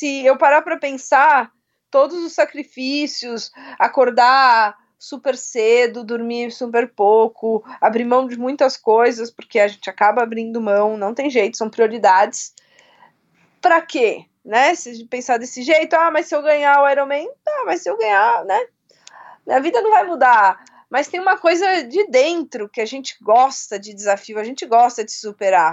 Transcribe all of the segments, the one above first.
se eu parar para pensar, todos os sacrifícios, acordar super cedo, dormir super pouco, abrir mão de muitas coisas, porque a gente acaba abrindo mão, não tem jeito, são prioridades. Para quê? Né? Se pensar desse jeito, ah, mas se eu ganhar o Ironman, tá, mas se eu ganhar, né? A vida não vai mudar. Mas tem uma coisa de dentro que a gente gosta de desafio, a gente gosta de superar.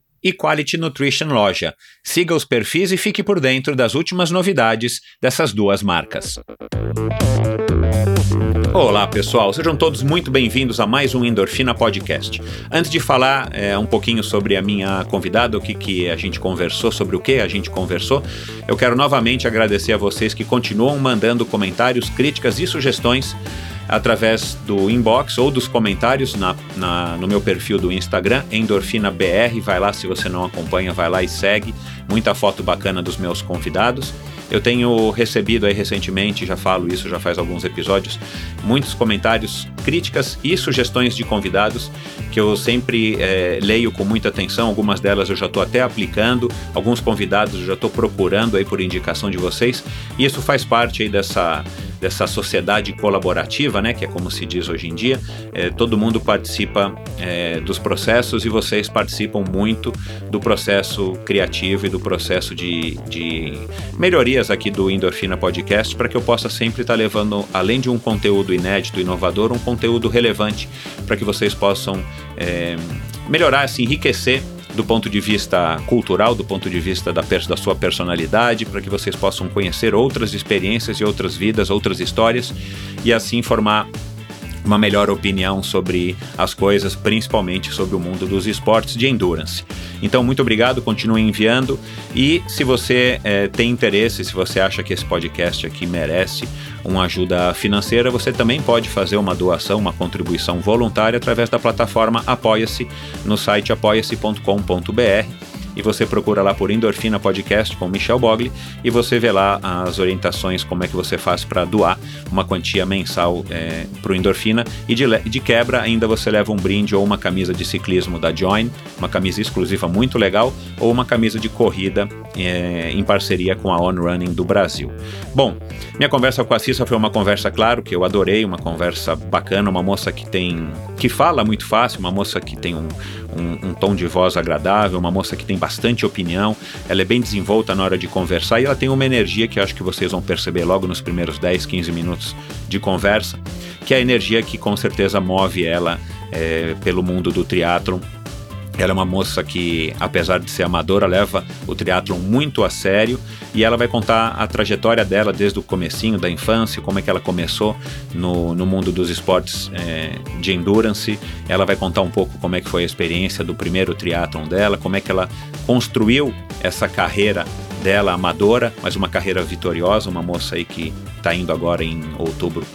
e Quality Nutrition Loja. Siga os perfis e fique por dentro das últimas novidades dessas duas marcas. Olá pessoal, sejam todos muito bem-vindos a mais um Endorfina Podcast. Antes de falar é, um pouquinho sobre a minha convidada, o que, que a gente conversou, sobre o que a gente conversou, eu quero novamente agradecer a vocês que continuam mandando comentários, críticas e sugestões através do inbox ou dos comentários na, na, no meu perfil do Instagram, EndorfinaBR. Vai lá se você não acompanha, vai lá e segue. Muita foto bacana dos meus convidados. Eu tenho recebido aí recentemente, já falo isso já faz alguns episódios, muitos comentários, críticas e sugestões de convidados que eu sempre é, leio com muita atenção. Algumas delas eu já estou até aplicando, alguns convidados eu já estou procurando aí por indicação de vocês. E isso faz parte aí dessa dessa sociedade colaborativa, né, que é como se diz hoje em dia. É, todo mundo participa é, dos processos e vocês participam muito do processo criativo e do processo de, de melhorias aqui do Endorfina Podcast para que eu possa sempre estar tá levando, além de um conteúdo inédito, inovador, um conteúdo relevante para que vocês possam é, melhorar, se enriquecer do ponto de vista cultural, do ponto de vista da, da sua personalidade, para que vocês possam conhecer outras experiências e outras vidas, outras histórias e assim formar uma melhor opinião sobre as coisas, principalmente sobre o mundo dos esportes de endurance. Então, muito obrigado, continue enviando. E se você é, tem interesse, se você acha que esse podcast aqui merece uma ajuda financeira, você também pode fazer uma doação, uma contribuição voluntária através da plataforma Apoia-se no site apoia-se.com.br e você procura lá por Endorfina Podcast com Michel Bogli e você vê lá as orientações, como é que você faz para doar uma quantia mensal é, para o Endorfina e de, de quebra ainda você leva um brinde ou uma camisa de ciclismo da Join, uma camisa exclusiva muito legal ou uma camisa de corrida é, em parceria com a On Running do Brasil. Bom, minha conversa com a Cissa foi uma conversa, claro, que eu adorei, uma conversa bacana, uma moça que tem que fala muito fácil, uma moça que tem um, um, um tom de voz agradável, uma moça que tem bastante opinião, ela é bem desenvolta na hora de conversar e ela tem uma energia que acho que vocês vão perceber logo nos primeiros 10, 15 minutos de conversa, que é a energia que com certeza move ela é, pelo mundo do triatlon ela é uma moça que, apesar de ser amadora, leva o triatlon muito a sério e ela vai contar a trajetória dela desde o comecinho da infância, como é que ela começou no, no mundo dos esportes é, de endurance. Ela vai contar um pouco como é que foi a experiência do primeiro triatlon dela, como é que ela construiu essa carreira dela amadora, mas uma carreira vitoriosa, uma moça aí que está indo agora em outubro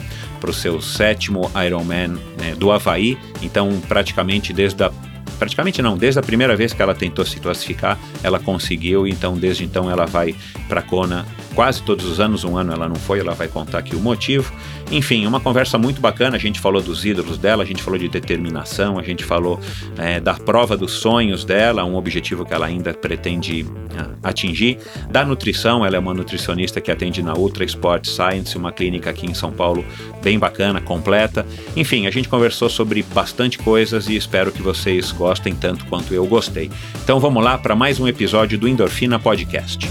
para o seu sétimo Ironman né, do Havaí, então praticamente desde a praticamente não, desde a primeira vez que ela tentou se classificar, ela conseguiu, então desde então ela vai para Kona quase todos os anos, um ano ela não foi, ela vai contar aqui o motivo. Enfim, uma conversa muito bacana. A gente falou dos ídolos dela, a gente falou de determinação, a gente falou é, da prova dos sonhos dela, um objetivo que ela ainda pretende ah, atingir. Da nutrição, ela é uma nutricionista que atende na Ultra Sport Science, uma clínica aqui em São Paulo bem bacana, completa. Enfim, a gente conversou sobre bastante coisas e espero que vocês gostem tanto quanto eu gostei. Então vamos lá para mais um episódio do Endorfina Podcast.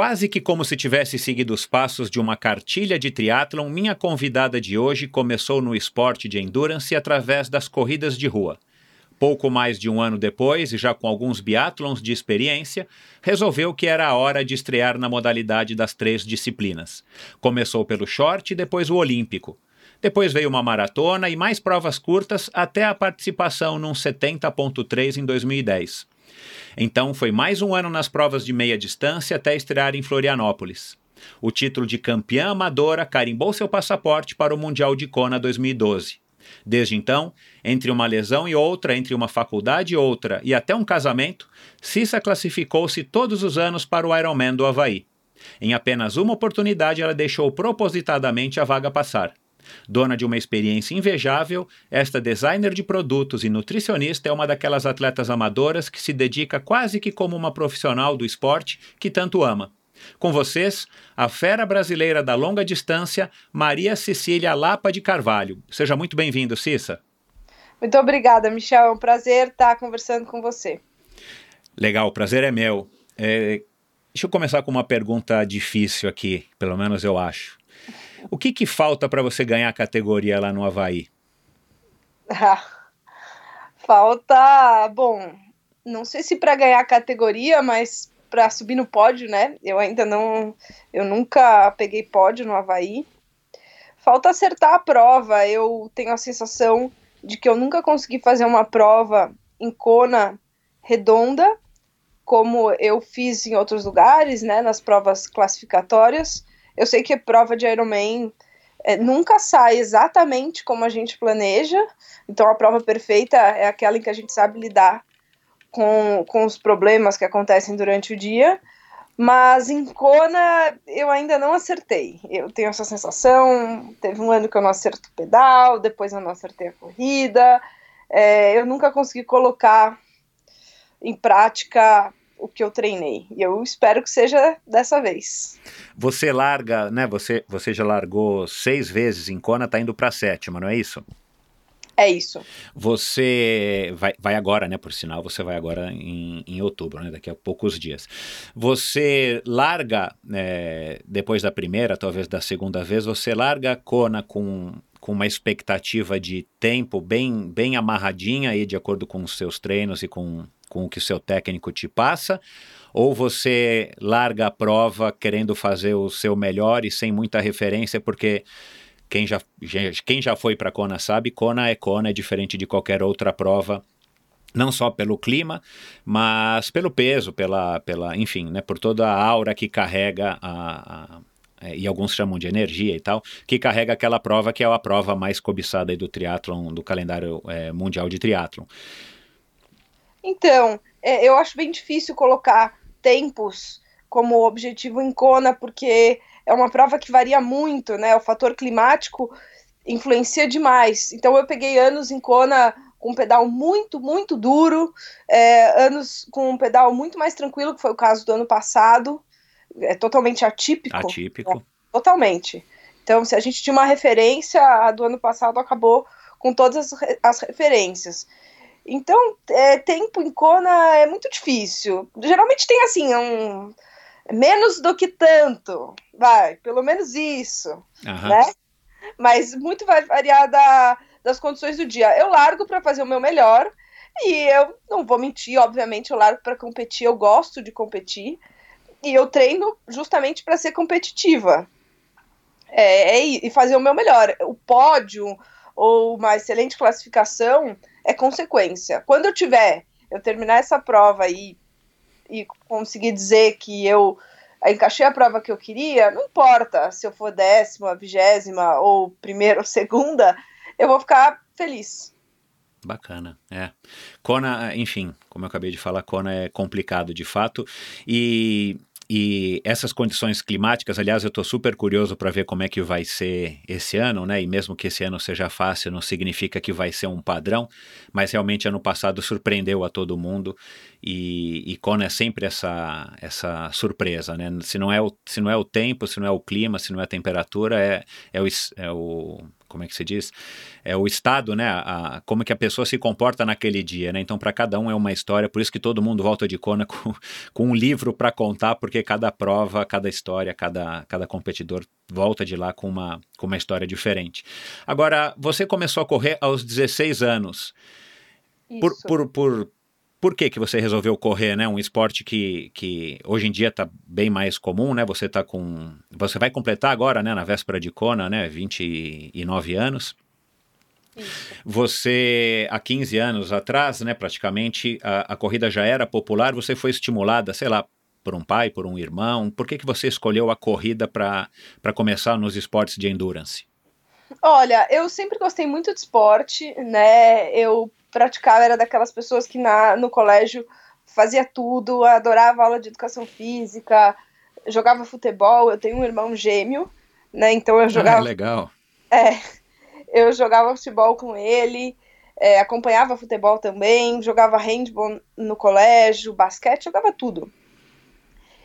Quase que como se tivesse seguido os passos de uma cartilha de triatlon, minha convidada de hoje começou no esporte de endurance através das corridas de rua. Pouco mais de um ano depois, e já com alguns biatlons de experiência, resolveu que era a hora de estrear na modalidade das três disciplinas. Começou pelo short e depois o olímpico. Depois veio uma maratona e mais provas curtas até a participação num 70.3 em 2010. Então foi mais um ano nas provas de meia distância até estrear em Florianópolis. O título de campeã amadora carimbou seu passaporte para o Mundial de Kona 2012. Desde então, entre uma lesão e outra, entre uma faculdade e outra e até um casamento, Cissa classificou-se todos os anos para o Ironman do Havaí. Em apenas uma oportunidade, ela deixou propositadamente a vaga passar. Dona de uma experiência invejável, esta designer de produtos e nutricionista é uma daquelas atletas amadoras que se dedica quase que como uma profissional do esporte que tanto ama. Com vocês, a fera brasileira da longa distância, Maria Cecília Lapa de Carvalho. Seja muito bem-vindo, Cissa. Muito obrigada, Michel. É um prazer estar conversando com você. Legal, o prazer é meu. É, deixa eu começar com uma pergunta difícil aqui, pelo menos eu acho. O que, que falta para você ganhar a categoria lá no Havaí? falta, bom, não sei se para ganhar a categoria, mas para subir no pódio, né? Eu ainda não, eu nunca peguei pódio no Havaí. Falta acertar a prova. Eu tenho a sensação de que eu nunca consegui fazer uma prova em Kona redonda, como eu fiz em outros lugares, né? Nas provas classificatórias. Eu sei que a prova de Ironman é, nunca sai exatamente como a gente planeja, então a prova perfeita é aquela em que a gente sabe lidar com, com os problemas que acontecem durante o dia, mas em Kona eu ainda não acertei. Eu tenho essa sensação. Teve um ano que eu não acerto o pedal, depois eu não acertei a corrida. É, eu nunca consegui colocar em prática o que eu treinei. E eu espero que seja dessa vez. Você larga, né? Você, você já largou seis vezes em Kona, tá indo para sétima, não é isso? É isso. Você vai, vai agora, né? Por sinal, você vai agora em, em outubro, né? Daqui a poucos dias. Você larga, é, depois da primeira, talvez da segunda vez, você larga a Kona com com uma expectativa de tempo bem, bem amarradinha aí, de acordo com os seus treinos e com, com o que o seu técnico te passa? Ou você larga a prova querendo fazer o seu melhor e sem muita referência, porque quem já, quem já foi para Kona sabe, Kona é Kona, é diferente de qualquer outra prova não só pelo clima, mas pelo peso, pela, pela enfim, né, por toda a aura que carrega a, a é, e alguns chamam de energia e tal, que carrega aquela prova que é a prova mais cobiçada do triatlon, do calendário é, mundial de triatlon. Então, é, eu acho bem difícil colocar tempos como objetivo em Kona, porque é uma prova que varia muito, né? O fator climático influencia demais. Então, eu peguei anos em Kona com um pedal muito, muito duro, é, anos com um pedal muito mais tranquilo, que foi o caso do ano passado, é totalmente atípico. Atípico. Né? Totalmente. Então, se a gente tinha uma referência, a do ano passado acabou com todas as, as referências. Então, é, tempo em Kona é muito difícil. Geralmente tem assim, um menos do que tanto, vai, pelo menos isso, uhum. né? Mas muito vai variar da, das condições do dia. Eu largo para fazer o meu melhor e eu não vou mentir, obviamente, eu largo para competir, eu gosto de competir e eu treino justamente para ser competitiva é, é, e fazer o meu melhor. O pódio ou uma excelente classificação é consequência. Quando eu tiver, eu terminar essa prova e, e conseguir dizer que eu encaixei a prova que eu queria, não importa se eu for décima, vigésima ou primeira ou segunda, eu vou ficar feliz. Bacana, é. Kona, enfim, como eu acabei de falar, Kona é complicado de fato. E e essas condições climáticas, aliás, eu estou super curioso para ver como é que vai ser esse ano, né? E mesmo que esse ano seja fácil, não significa que vai ser um padrão, mas realmente ano passado surpreendeu a todo mundo e, e Kona é sempre essa, essa surpresa, né? Se não, é o, se não é o tempo, se não é o clima, se não é a temperatura, é, é, o, é o como é que se diz? É o estado, né? A, a, como que a pessoa se comporta naquele dia, né? Então, para cada um é uma história, por isso que todo mundo volta de Kona com, com um livro para contar, porque cada prova, cada história, cada, cada competidor volta de lá com uma, com uma história diferente. Agora, você começou a correr aos 16 anos. Por, por, por, por que, que você resolveu correr, né? Um esporte que, que hoje em dia está bem mais comum, né? Você tá com. Você vai completar agora, né? Na véspera de Kona, né? 29 anos. Isso. Você, há 15 anos atrás, né, praticamente, a, a corrida já era popular, você foi estimulada, sei lá, por um pai, por um irmão? Por que, que você escolheu a corrida para começar nos esportes de endurance? Olha, eu sempre gostei muito de esporte, né? Eu praticava, era daquelas pessoas que na, no colégio fazia tudo, adorava aula de educação física, jogava futebol. Eu tenho um irmão gêmeo, né? Então eu ah, jogava. Ah, legal. É, eu jogava futebol com ele, é, acompanhava futebol também, jogava handball no colégio, basquete, jogava tudo.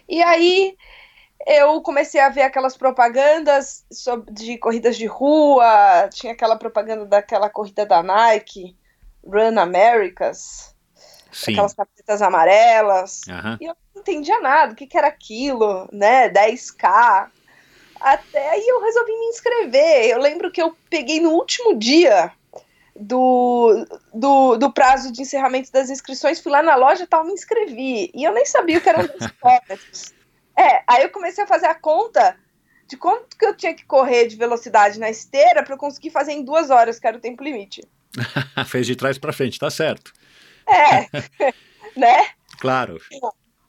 E aí eu comecei a ver aquelas propagandas sobre, de corridas de rua, tinha aquela propaganda daquela corrida da Nike, Run Americas, Sim. aquelas camisetas amarelas, uhum. e eu não entendia nada, o que, que era aquilo, né, 10K, até aí eu resolvi me inscrever, eu lembro que eu peguei no último dia do, do, do prazo de encerramento das inscrições, fui lá na loja e tal, me inscrevi, e eu nem sabia o que eram 10 quilômetros. É, aí eu comecei a fazer a conta de quanto que eu tinha que correr de velocidade na esteira para eu conseguir fazer em duas horas, que era o tempo limite. Fez de trás para frente, tá certo. É, né? Claro.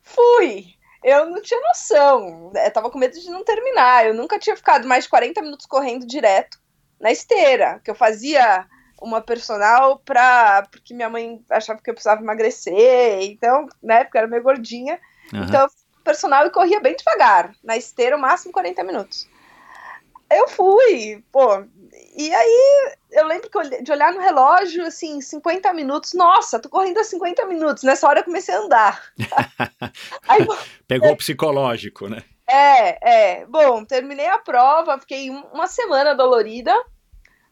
Fui. Eu não tinha noção. Eu tava com medo de não terminar. Eu nunca tinha ficado mais de 40 minutos correndo direto na esteira, que eu fazia uma personal pra, porque minha mãe achava que eu precisava emagrecer, então, né, porque eu era meio gordinha. Uhum. Então, personal e corria bem devagar, na esteira, o máximo 40 minutos. Eu fui, pô, e aí eu lembro que de olhar no relógio, assim, 50 minutos, nossa, tô correndo há 50 minutos, nessa hora eu comecei a andar. aí, Pegou o psicológico, né? É, é. Bom, terminei a prova, fiquei uma semana dolorida,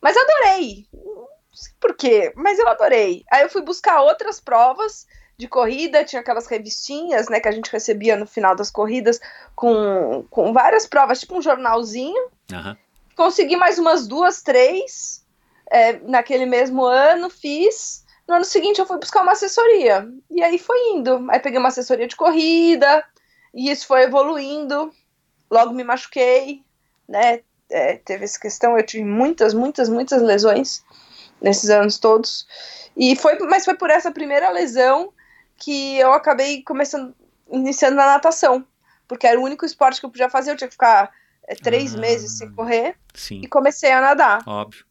mas adorei. Não sei por quê, mas eu adorei. Aí eu fui buscar outras provas de corrida, tinha aquelas revistinhas, né, que a gente recebia no final das corridas com, com várias provas, tipo um jornalzinho. Uhum. Consegui mais umas duas, três é, naquele mesmo ano, fiz. No ano seguinte eu fui buscar uma assessoria. E aí foi indo. Aí peguei uma assessoria de corrida, e isso foi evoluindo. Logo me machuquei, né? é, teve essa questão. Eu tive muitas, muitas, muitas lesões nesses anos todos. E foi, mas foi por essa primeira lesão que eu acabei começando, iniciando na natação, porque era o único esporte que eu podia fazer. Eu tinha que ficar três Ah, meses sem correr Sim, e comecei a nadar. óbvio.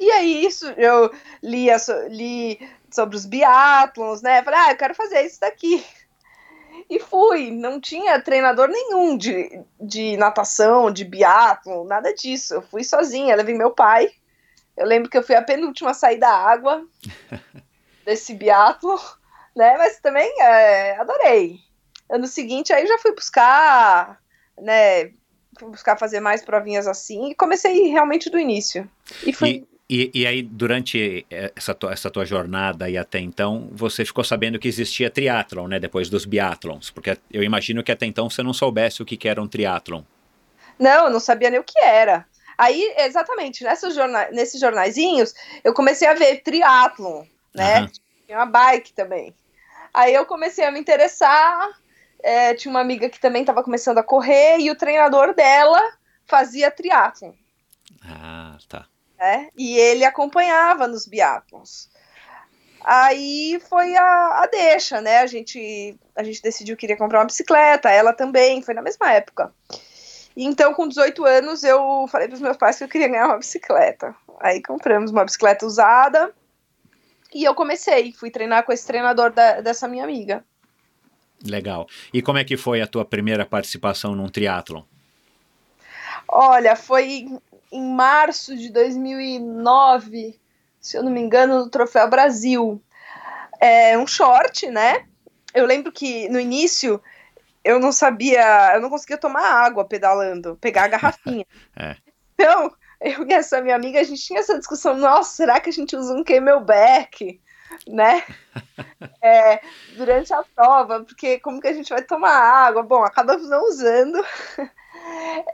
E aí isso eu li, so- li sobre os biatlons, né? Falei, ah, eu quero fazer isso daqui. E fui, não tinha treinador nenhum de, de natação, de biatlon, nada disso. Eu fui sozinha, levei meu pai. Eu lembro que eu fui a penúltima a sair da água desse biatlon, né? Mas também é, adorei. Ano seguinte aí já fui buscar, né? Buscar fazer mais provinhas assim e comecei realmente do início. E fui. E, e aí, durante essa tua, essa tua jornada e até então, você ficou sabendo que existia triatlon, né? Depois dos biatlons. Porque eu imagino que até então você não soubesse o que, que era um triatlon. Não, eu não sabia nem o que era. Aí, exatamente, nessas jorna nesses jornaizinhos, eu comecei a ver triatlon, né? Aham. Tinha uma bike também. Aí eu comecei a me interessar. É, tinha uma amiga que também estava começando a correr e o treinador dela fazia triatlon, Ah, tá. né? E ele acompanhava nos biatlons. Aí foi a, a deixa, né? A gente, a gente decidiu que iria comprar uma bicicleta, ela também, foi na mesma época. Então, com 18 anos, eu falei para os meus pais que eu queria ganhar uma bicicleta. Aí compramos uma bicicleta usada e eu comecei, fui treinar com esse treinador da- dessa minha amiga. Legal. E como é que foi a tua primeira participação num triatlon? Olha, foi em março de 2009, se eu não me engano, no Troféu Brasil. É um short, né? Eu lembro que no início eu não sabia, eu não conseguia tomar água pedalando, pegar a garrafinha. É. Então, eu e essa minha amiga, a gente tinha essa discussão, nossa, será que a gente usa um camelback, né? É, durante a prova, porque como que a gente vai tomar água? Bom, acabamos não usando.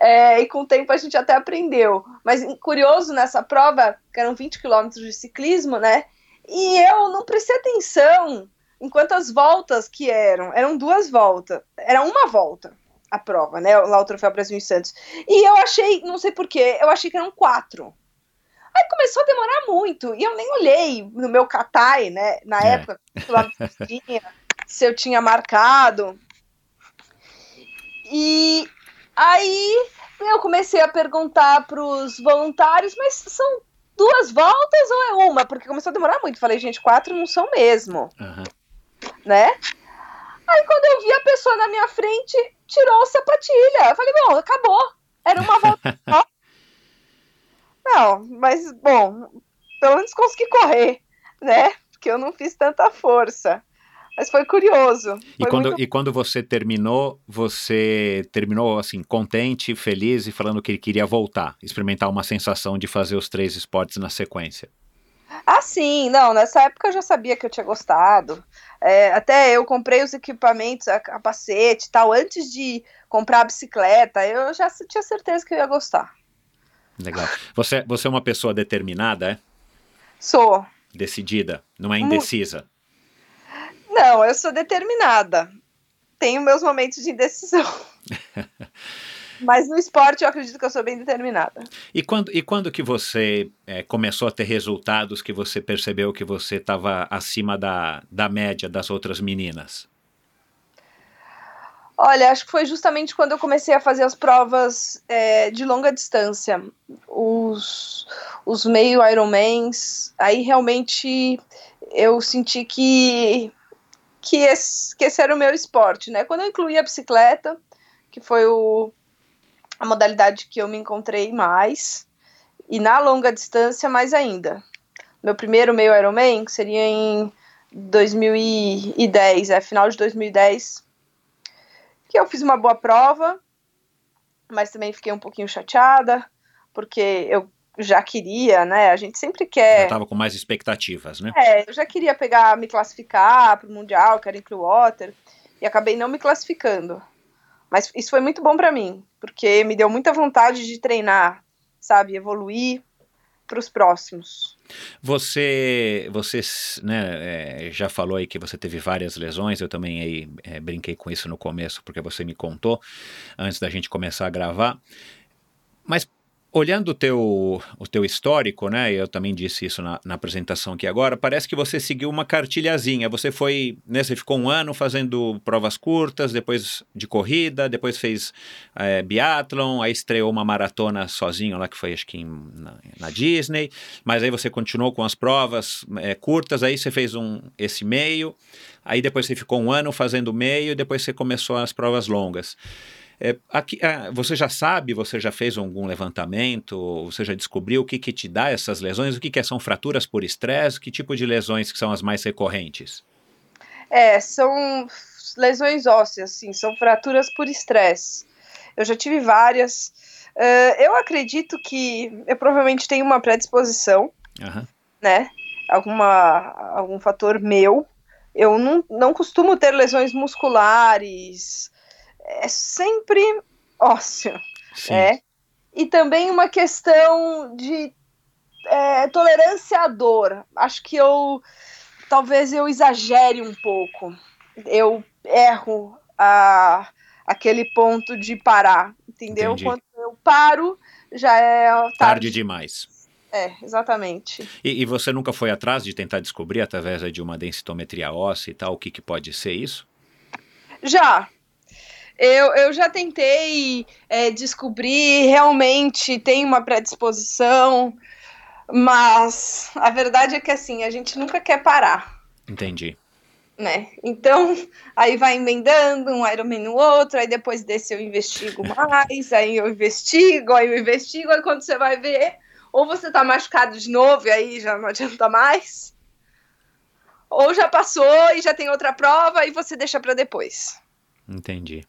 É, e com o tempo a gente até aprendeu. Mas curioso nessa prova, que eram 20 quilômetros de ciclismo, né? E eu não prestei atenção em quantas voltas que eram. Eram duas voltas. Era uma volta a prova, né? Lá o Troféu Brasil em Santos. E eu achei, não sei porquê, eu achei que eram quatro. Aí começou a demorar muito. E eu nem olhei no meu Katai, né? Na É. época, tinha, se eu tinha marcado. E aí eu comecei a perguntar para os voluntários, mas são duas voltas ou é uma? Porque começou a demorar muito. Falei, gente, quatro não são mesmo, Aham. né? Aí quando eu vi a pessoa na minha frente, tirou a sapatilha. Eu falei, bom, acabou. Era uma volta só. Não, mas bom, pelo menos consegui correr, né? Porque eu não fiz tanta força. Mas foi curioso. E Foi quando, muito e quando você terminou, você terminou assim, contente, feliz e falando que queria voltar, experimentar uma sensação de fazer os três esportes na sequência. Ah, sim, não, nessa época eu já sabia que eu tinha gostado. É, até eu comprei os equipamentos, a capacete e tal, antes de comprar a bicicleta, eu já tinha certeza que eu ia gostar. Legal. Você, você é uma pessoa determinada, é? Sou. Decidida, não é indecisa. Não, eu sou determinada. Tenho meus momentos de indecisão. Mas no esporte eu acredito que eu sou bem determinada. E quando, e quando que você eh, começou a ter resultados que você percebeu que você estava acima da, da média das outras meninas? Olha, acho que foi justamente quando eu comecei a fazer as provas é, de longa distância, os, os meio Ironmans. Aí realmente eu senti que, que, esse, que esse era o meu esporte, né? Quando eu incluí a bicicleta, que foi o, a modalidade que eu me encontrei mais, e na longa distância mais ainda. Meu primeiro meio Ironman, seria em 2010, é final de 2010 que eu fiz uma boa prova, mas também fiquei um pouquinho chateada, porque eu já queria, né? A gente sempre Já quer. estava com mais expectativas, né? É, eu já queria pegar, me classificar para o Mundial, que era em Clearwater, e acabei não me classificando. Mas isso foi muito bom para mim, porque me deu muita vontade de treinar, sabe? Evoluir para os próximos. Você, você né, é, já falou aí que você teve várias lesões, eu também aí, é, brinquei com isso no começo, porque você me contou antes da gente começar a gravar. Mas olhando o teu, o teu histórico, né? Eu também disse isso na, na, apresentação aqui agora. Parece que você seguiu uma cartilhazinha. Você foi, né? Você ficou um ano fazendo provas curtas, depois de corrida, depois fez é, biathlon, aí estreou uma maratona sozinho lá que foi acho que em, na, na, Disney. Mas aí você continuou com as provas é, curtas. Aí você fez um esse meio. Aí depois você ficou um ano fazendo meio, depois você começou as provas longas. É, aqui, é, você já sabe, você já fez algum levantamento, você já descobriu o que, que te dá essas lesões? O que, que são fraturas por estresse? Que tipo de lesões que são as mais recorrentes? É, são lesões ósseas, sim, são fraturas por estresse. Eu já tive várias. Uh, eu acredito que eu provavelmente tenho uma predisposição, uhum. né? Alguma, algum fator meu. Eu não, não costumo ter lesões musculares, é sempre ósseo. Sim. É. E também uma questão de é, tolerância à dor. Acho que eu talvez eu exagere um pouco. Eu erro a, aquele ponto de parar, entendeu? Entendi. Quando eu paro, já é tarde, tarde demais. É, exatamente. E, e, você nunca foi atrás de tentar descobrir, através de uma densitometria óssea e tal, o que, que pode ser isso? Já, eu, eu já tentei é, descobrir, realmente tem uma predisposição, mas a verdade é que assim, a gente nunca quer parar. Entendi. Né? Então, aí vai emendando um Ironman no outro, aí depois desse eu investigo mais, aí eu investigo, aí eu investigo, aí quando você vai ver, ou você tá machucado de novo e aí já não adianta mais, ou já passou e já tem outra prova e você deixa para depois. Entendi.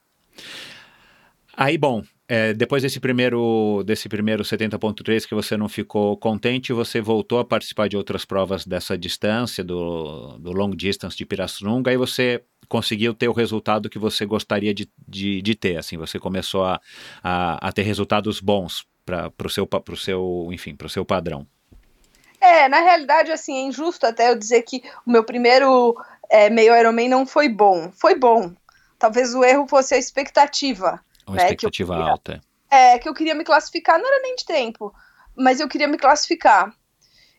Aí, bom, é, depois desse primeiro, desse primeiro 70.3 que você não ficou contente, você voltou a participar de outras provas dessa distância, do, do long distance de Pirassununga, e você conseguiu ter o resultado que você gostaria de, de, de ter, assim, você começou a, a, a ter resultados bons para o seu, seu, enfim, para o seu padrão. É, na realidade, assim, é injusto até eu dizer que o meu primeiro é, meio Ironman não foi bom. Foi bom, talvez o erro fosse a expectativa. Uma né, expectativa queria, alta. É, que eu queria me classificar, não era nem de tempo, mas eu queria me classificar.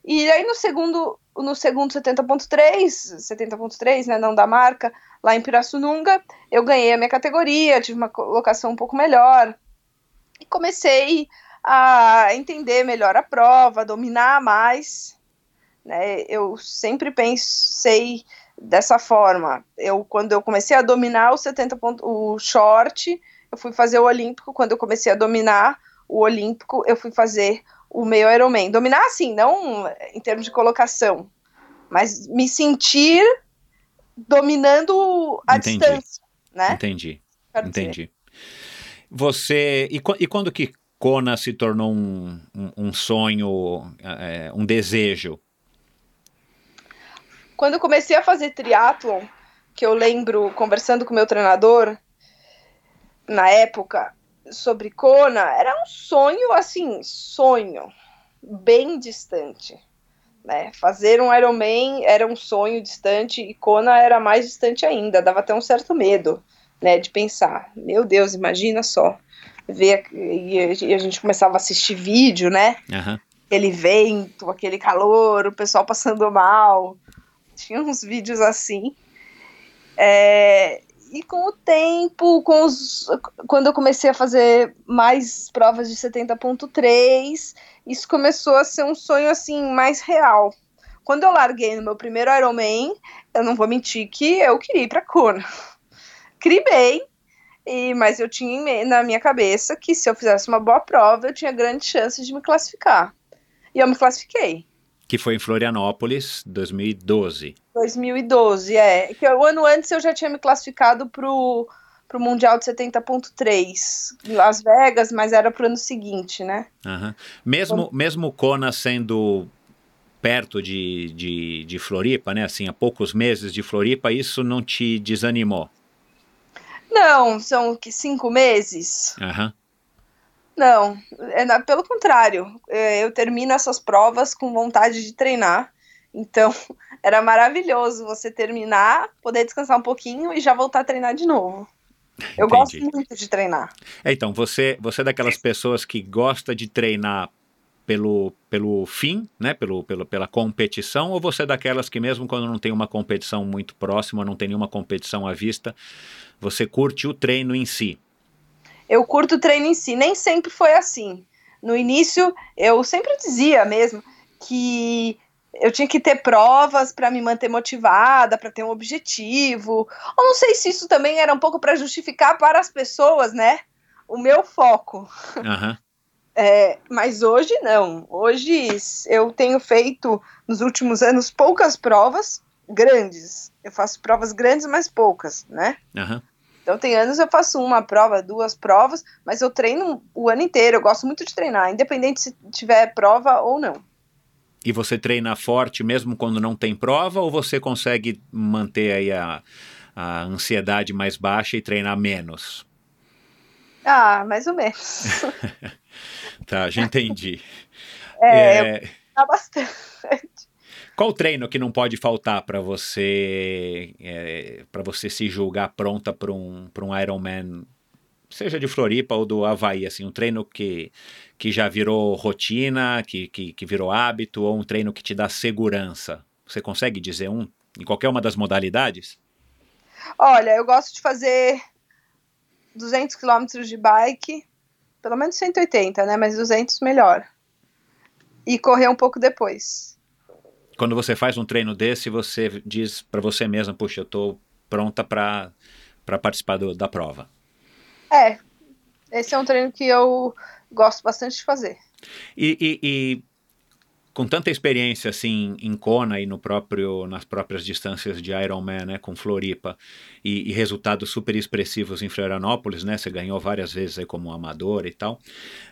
E aí no segundo, no segundo 70.3, 70.3, né, não da marca, lá em Pirassununga, eu ganhei a minha categoria, tive uma colocação um pouco melhor. E comecei a entender melhor a prova, dominar mais. Né? Eu sempre pensei dessa forma. Eu quando eu comecei a dominar o 70 ponto, o short, eu fui fazer o olímpico, quando eu comecei a dominar o olímpico, eu fui fazer o meio Ironman. Dominar assim, não em termos de colocação, mas me sentir dominando a Entendi. distância, né? Entendi. Quero Entendi. Dizer. Você e, e, quando que Kona se tornou um, um, um sonho, é, um desejo quando eu comecei a fazer triatlon, que eu lembro conversando com meu treinador na época sobre Kona, era um sonho assim, sonho bem distante. Né? Fazer um Ironman era um sonho distante e Kona era mais distante ainda, dava até um certo medo, né, de pensar, meu Deus, imagina só, ver e a gente começava a assistir vídeo, né? Uhum. Aquele vento, aquele calor, o pessoal passando mal, tinha uns vídeos assim. É, e com o tempo, com os, quando eu comecei a fazer mais provas de 70.3, isso começou a ser um sonho assim mais real. Quando eu larguei no meu primeiro Ironman, eu não vou mentir que eu queria ir para Kona. Criei bem, e, mas eu tinha na minha cabeça que se eu fizesse uma boa prova, eu tinha grandes chances de me classificar. E eu me classifiquei. Que foi em Florianópolis, 2012. 2012, é. Que o ano antes eu já tinha me classificado pro, pro Mundial de 70.3 em Las Vegas, mas era pro ano seguinte, né? Uhum. Mesmo, então, mesmo Kona sendo perto de, de, de Floripa, né? Assim, há poucos meses de Floripa, isso não te desanimou? Não, são que cinco meses. Aham. Uhum. Não, é, pelo contrário, é, eu termino essas provas com vontade de treinar. Então, era maravilhoso você terminar, poder descansar um pouquinho e já voltar a treinar de novo. Eu gosto muito de treinar. É, então, você, você é daquelas pessoas que gosta de treinar pelo, pelo fim, né, pelo, pelo, pela competição, ou você é daquelas que mesmo quando não tem uma competição muito próxima, não tem nenhuma competição à vista, você curte o treino em si? Eu curto o treino em si, nem sempre foi assim. No início, eu sempre dizia mesmo que eu tinha que ter provas para me manter motivada, para ter um objetivo. Eu não sei se isso também era um pouco para justificar para as pessoas, né? O meu foco. Uhum. É, mas hoje não. Hoje eu tenho feito nos últimos anos poucas provas grandes. Eu faço provas grandes, mas poucas, né? Uhum. Então tem anos eu faço uma prova, duas provas, mas eu treino o ano inteiro. Eu gosto muito de treinar, independente se tiver prova ou não. E você treina forte mesmo quando não tem prova, ou você consegue manter aí a, a ansiedade mais baixa e treinar menos? Ah, mais ou menos. tá, já entendi. é, é... Eu bastante. Qual treino que não pode faltar para você é, para você se julgar pronta para um, um Ironman, seja de Floripa ou do Havaí, assim, um treino que, que já virou rotina, que, que, que virou hábito, ou um treino que te dá segurança? Você consegue dizer um em qualquer uma das modalidades? Olha, eu gosto de fazer 200 quilômetros de bike, pelo menos 180, né? Mas 200 melhor. E correr um pouco depois. Quando você faz um treino desse, você diz para você mesma, puxa, eu tô pronta para participar do, da prova. É, esse é um treino que eu gosto bastante de fazer. E, e, e com tanta experiência assim em Kona e no próprio nas próprias distâncias de Ironman, né, com Floripa e, e, resultados super expressivos em Florianópolis, né, você ganhou várias vezes aí como amador e tal,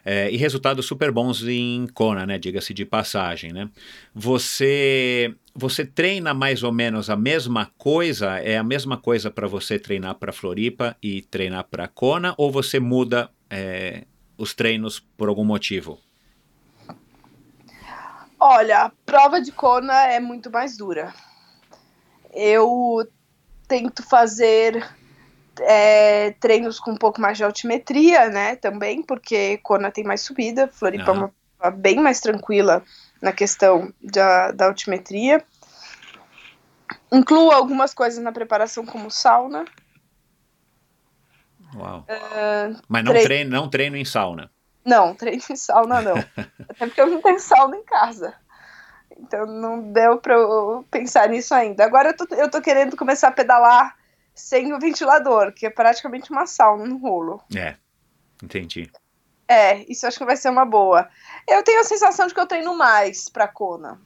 é, e resultados super bons em Kona, né, diga-se de passagem, né. Você você treina mais ou menos a mesma coisa? É a mesma coisa para você treinar para Floripa e treinar para Kona ou você muda é, os treinos por algum motivo? Olha, a prova de Kona é muito mais dura. Eu tento fazer é, treinos com um pouco mais de altimetria, né? Também, porque Kona tem mais subida, Floripa uhum. é uma prova bem mais tranquila na questão da, da altimetria. Incluo algumas coisas na preparação, como sauna. Uau. Uh, Mas não treino. treino, não treino em sauna. Não, treino em sauna não. Até porque eu não tenho sauna em casa. Então não deu pra eu pensar nisso ainda. Agora eu tô, eu tô querendo começar a pedalar sem o ventilador, que é praticamente uma sauna no rolo. É, entendi. É, isso acho que vai ser uma boa. Eu tenho a sensação de que eu treino mais pra Kona.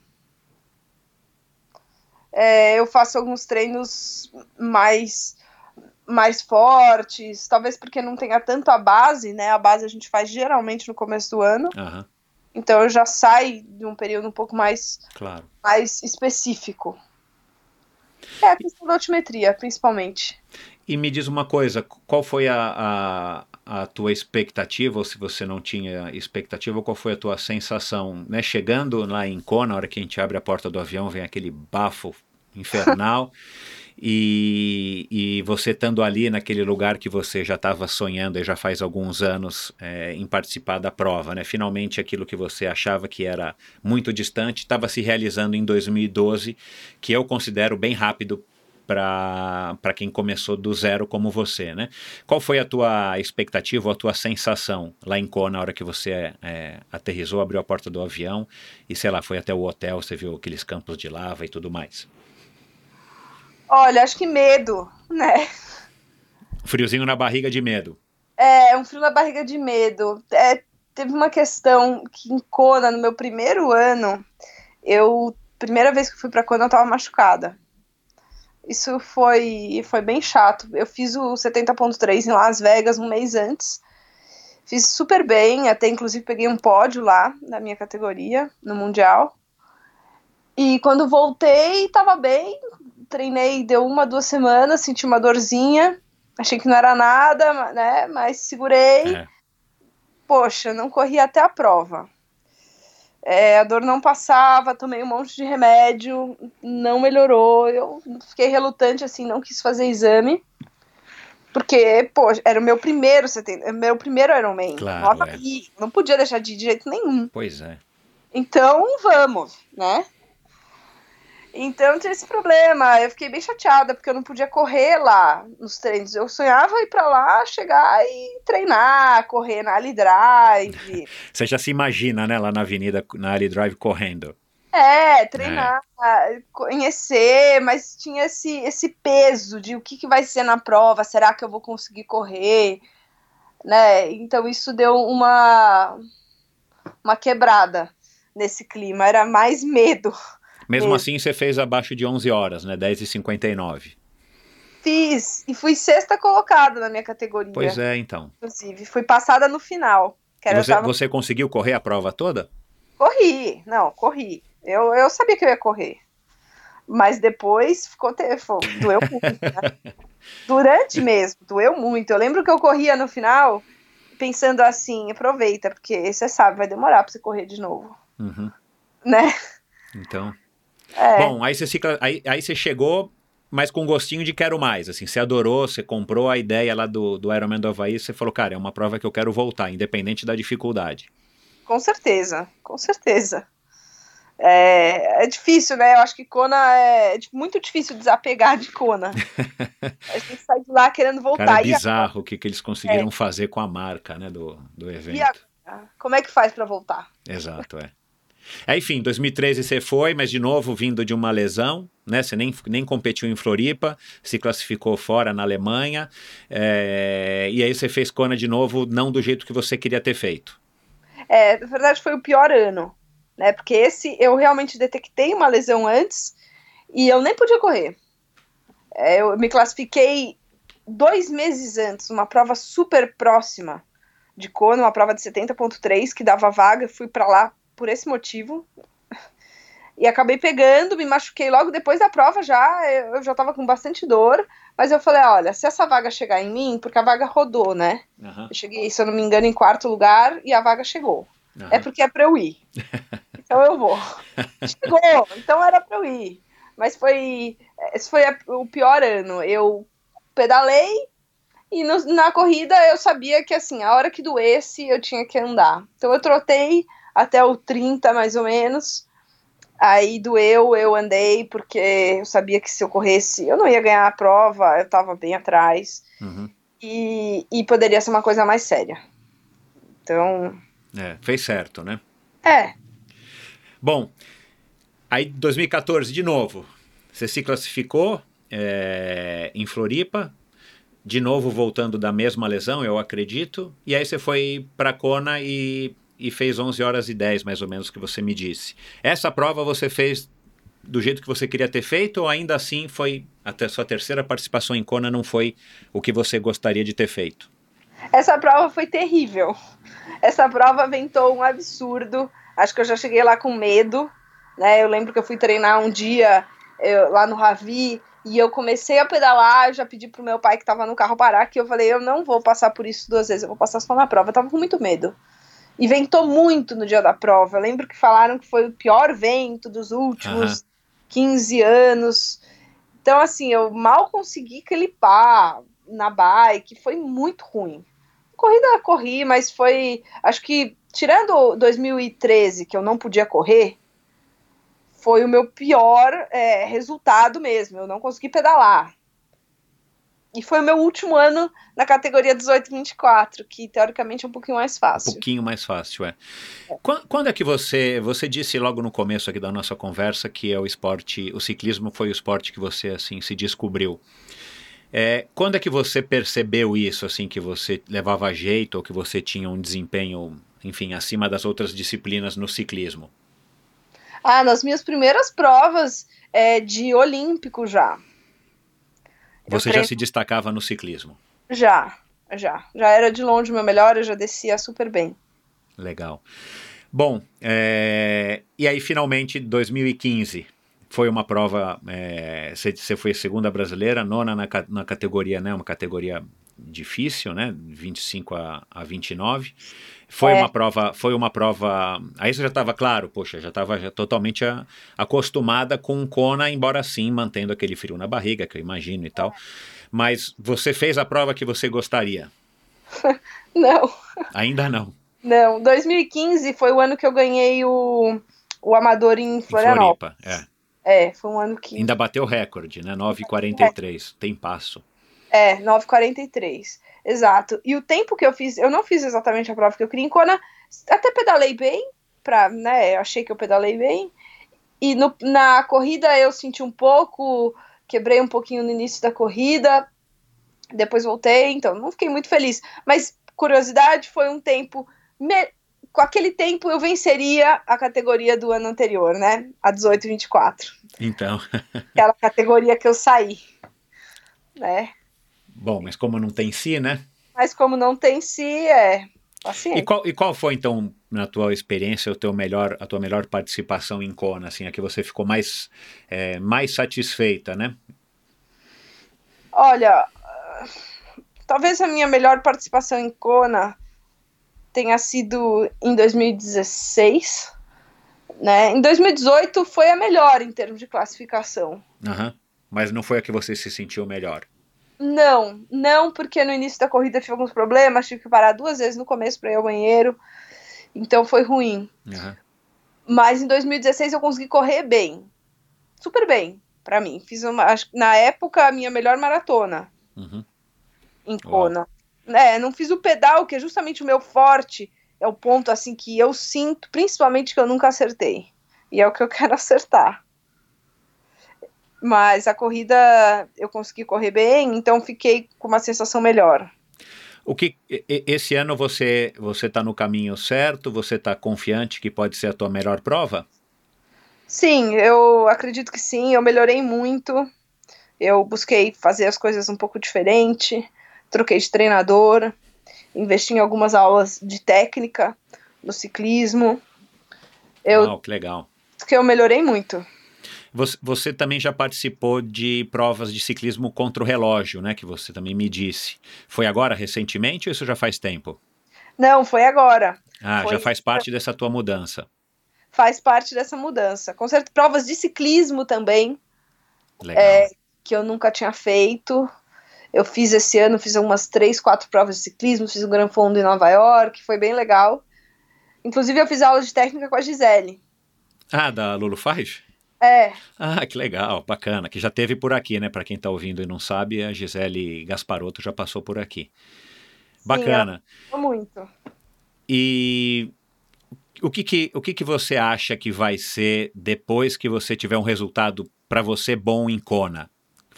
É, eu faço alguns treinos mais mais fortes, talvez porque não tenha tanto a base, né? A base a gente faz geralmente no começo do ano. Uhum. Então eu já saio de um período um pouco mais, claro. mais específico. É a questão da altimetria, principalmente. E me diz uma coisa, qual foi a, a, a, tua expectativa, ou se você não tinha expectativa, qual foi a tua sensação, né? Chegando lá em Kona, na hora que a gente abre a porta do avião, vem aquele bafo infernal. E, e você estando ali naquele lugar que você já estava sonhando e já faz alguns anos é, em participar da prova, né? Finalmente aquilo que você achava que era muito distante estava se realizando em 2012, que eu considero bem rápido para quem começou do zero como você, né? Qual foi a tua expectativa, a tua sensação lá em Kona na hora que você é, aterrizou, abriu a porta do avião e sei lá, foi até o hotel, você viu aqueles campos de lava e tudo mais? Olha, acho que medo, né? Friozinho na barriga de medo. É, um frio na barriga de medo. É, teve uma questão que em Kona, no meu primeiro ano, eu. Primeira vez que fui pra Kona, eu tava machucada. Isso foi, foi bem chato. Eu fiz o 70.3 em Las Vegas um mês antes. Fiz super bem, até inclusive peguei um pódio lá na minha categoria, no Mundial. E quando voltei, tava bem, treinei, deu uma, duas semanas, senti uma dorzinha, achei que não era nada, né? Mas segurei. É. Poxa, não corri até a prova. É, a dor não passava, tomei um monte de remédio, não melhorou. Eu fiquei relutante, assim, não quis fazer exame, Porque, pô, era o meu primeiro 70, meu primeiro Ironman. Claro, é. Não podia deixar de de jeito nenhum. Pois é. Então, vamos, né? Então tinha esse problema. Eu fiquei bem chateada porque eu não podia correr lá nos treinos. Eu sonhava ir pra lá, chegar e treinar, correr na Ali Drive. Você já se imagina, né, lá na avenida, na Ali Drive, correndo. É, treinar, conhecer, mas tinha esse, esse peso de o que, que vai ser na prova, será que eu vou conseguir correr, né? Então isso deu uma uma quebrada nesse clima, era mais medo. Mesmo Mesmo. assim, você fez abaixo de 11 horas, né? 10 e 59. Fiz e fui sexta colocada na minha categoria. Pois é, então. Inclusive, fui passada no final. Você, tava- você conseguiu correr a prova toda? Corri, não, corri. Eu, eu sabia que eu ia correr. Mas depois ficou te... foi- doeu muito. né? Durante mesmo, doeu muito. Eu lembro que eu corria no final pensando assim, aproveita, porque você sabe, vai demorar pra você correr de novo, Uhum. né? Então. É, Bom, aí você, aí, aí você chegou, mas com gostinho de quero mais. Assim, você adorou, você comprou a ideia lá do, do Ironman do Havaí, você falou, cara, é uma prova que eu quero voltar, independente da dificuldade. com certeza, com certeza. É, é difícil, né? Eu acho que Kona é di- muito difícil desapegar de Kona. a gente sai de lá querendo voltar. Cara, é a- bizarro o que, que eles conseguiram fazer com a marca, né, do, do evento. Agora? Como é que faz pra voltar? Exato, é. Aí, enfim, 2013 você foi, mas de novo vindo de uma lesão, né? Você nem, nem competiu em Floripa, se classificou fora na Alemanha, é, e aí você fez Kona de novo, não do jeito que você queria ter feito. É, na verdade, foi o pior ano, né? Porque esse eu realmente detectei uma lesão antes e eu nem podia correr. É, eu me classifiquei dois meses antes, uma prova super próxima de Kona, uma prova de 70.3 que dava vaga, fui pra lá por esse motivo. E acabei pegando, me machuquei logo depois da prova já, eu já tava com bastante dor, mas eu falei, olha, se essa vaga chegar em mim, porque a vaga rodou, né? Aham, Eu cheguei, se eu não me engano, em quarto lugar e a vaga chegou. aham. É porque é pra eu ir. Então eu vou. Chegou, então era pra eu ir. Mas foi. Esse foi o pior ano. Eu pedalei e no- na corrida eu sabia que assim, a hora que doesse eu tinha que andar. Então eu trotei até o 30 mais ou menos. Aí doeu, eu andei, porque eu sabia que se eu corresse, eu não ia ganhar a prova, eu tava bem atrás. Uhum. E, e poderia ser uma coisa mais séria. Então, É, fez certo, né? é, Bom, aí 2014, de novo, você se classificou é, em Floripa, de novo voltando da mesma lesão, eu acredito, e aí você foi para Kona e, e fez 11 horas e 10, mais ou menos, que você me disse. Essa prova você fez do jeito que você queria ter feito, ou ainda assim foi, até sua terceira participação em Kona não foi o que você gostaria de ter feito? Essa prova foi terrível. Essa prova ventou um absurdo. Acho que eu já cheguei lá com medo. Né? Eu lembro que eu fui treinar um dia eu- lá no Ravi e eu comecei a pedalar. Eu já pedi pro meu pai que tava no carro parar que eu falei: eu não vou passar por isso duas vezes, eu vou passar só na prova. Eu tava com muito medo. E ventou muito no dia da prova. Eu lembro que falaram que foi o pior vento dos últimos 15 anos. Então, assim, eu mal consegui clipar na bike, foi muito ruim. Corrida corri, mas foi. Acho que, tirando 2013, que eu não podia correr, foi o meu pior é, resultado mesmo. Eu não consegui pedalar. E foi o meu último ano na categoria 18-24, que teoricamente é um pouquinho mais Um fácil. pouquinho mais fácil, é. Quan- Quando é que você, você disse logo no começo aqui da nossa conversa que é o esporte, o ciclismo foi o esporte que você assim se descobriu. É, quando é que você percebeu isso, assim, que você levava jeito ou que você tinha um desempenho, enfim, acima das outras disciplinas no ciclismo? Ah, nas minhas primeiras provas é, de olímpico já. Você já se destacava no ciclismo. Já, já. Já era de longe o meu melhor, eu já descia super bem. Legal. Bom, é, e aí finalmente 2015 foi uma prova. é, Você você foi segunda brasileira, nona na, ca- na categoria, né? Uma categoria difícil, né? 25 a, a 29. Foi É. uma prova, foi uma prova. Aí você já estava claro, poxa, já estava totalmente a- acostumada com Kona, embora sim mantendo aquele frio na barriga, que eu imagino e tal. Mas você fez a prova que você gostaria? não. Ainda não. Não. 2015 foi o ano que eu ganhei o, o Amador em Florianópolis. Em Floripa, é. É, foi um ano que. Ainda bateu o recorde, né? 9,43. Tem passo. É, 9,43. Exato. E o tempo que eu fiz, eu não fiz exatamente a prova que eu queria em Kona, até pedalei bem, pra, né? Eu achei que eu pedalei bem. E no, na corrida eu senti um pouco, quebrei um pouquinho no início da corrida, depois voltei, então não fiquei muito feliz. Mas, curiosidade, foi um tempo. Me... Com aquele tempo eu venceria a categoria do ano anterior, né? A 18-24. Então. Aquela categoria que eu saí. Né? Bom, mas como não tem si, né? Mas como não tem si, é. E qual, e qual foi, então, na tua experiência, o teu melhor, a tua melhor participação em Kona, assim, a que você ficou mais, é, mais satisfeita, né? Olha, talvez a minha melhor participação em Kona tenha sido em 2016, né? Em 2018 foi a melhor em termos de classificação. Uhum. Mas não foi a que você se sentiu melhor? Não, não, porque no início da corrida tive alguns problemas, tive que parar duas vezes no começo para ir ao banheiro, então foi ruim. Uhum. Mas em 2016 eu consegui correr bem, super bem, para mim. Fiz uma, na época a minha melhor maratona uhum. em Kona. É, não fiz o pedal, que é justamente o meu forte, é o ponto assim que eu sinto, principalmente que eu nunca acertei. E é o que eu quero acertar. Mas a corrida eu consegui correr bem, então fiquei com uma sensação melhor. O que esse ano você você está no caminho certo? Você está confiante que pode ser a tua melhor prova? Sim, eu acredito que sim. Eu melhorei muito. Eu busquei fazer as coisas um pouco diferente. Troquei de treinador, investi em algumas aulas de técnica no ciclismo. Eu, Uau, que legal. Que eu melhorei muito. Você, você, também já participou de provas de ciclismo contra o relógio, né? Que você também me disse. Foi agora, recentemente, ou isso já faz tempo? Não, foi agora. Ah, foi... já faz parte dessa tua mudança. Faz parte dessa mudança. Com certeza, provas de ciclismo também. Legal. É, que eu nunca tinha feito. Eu fiz esse ano, fiz umas três, quatro provas de ciclismo, fiz um Gran Fondo em Nova York, foi bem legal. Inclusive, eu fiz aula de técnica com a Gisele. Ah, da Lulu faz? É. Ah, que legal, bacana. Que já teve por aqui, né? Para quem está ouvindo e não sabe, a Gisele Gasparotto já passou por aqui. Bacana. Sim, muito. E o que que, o que que você acha que vai ser depois que você tiver um resultado para você bom em Kona?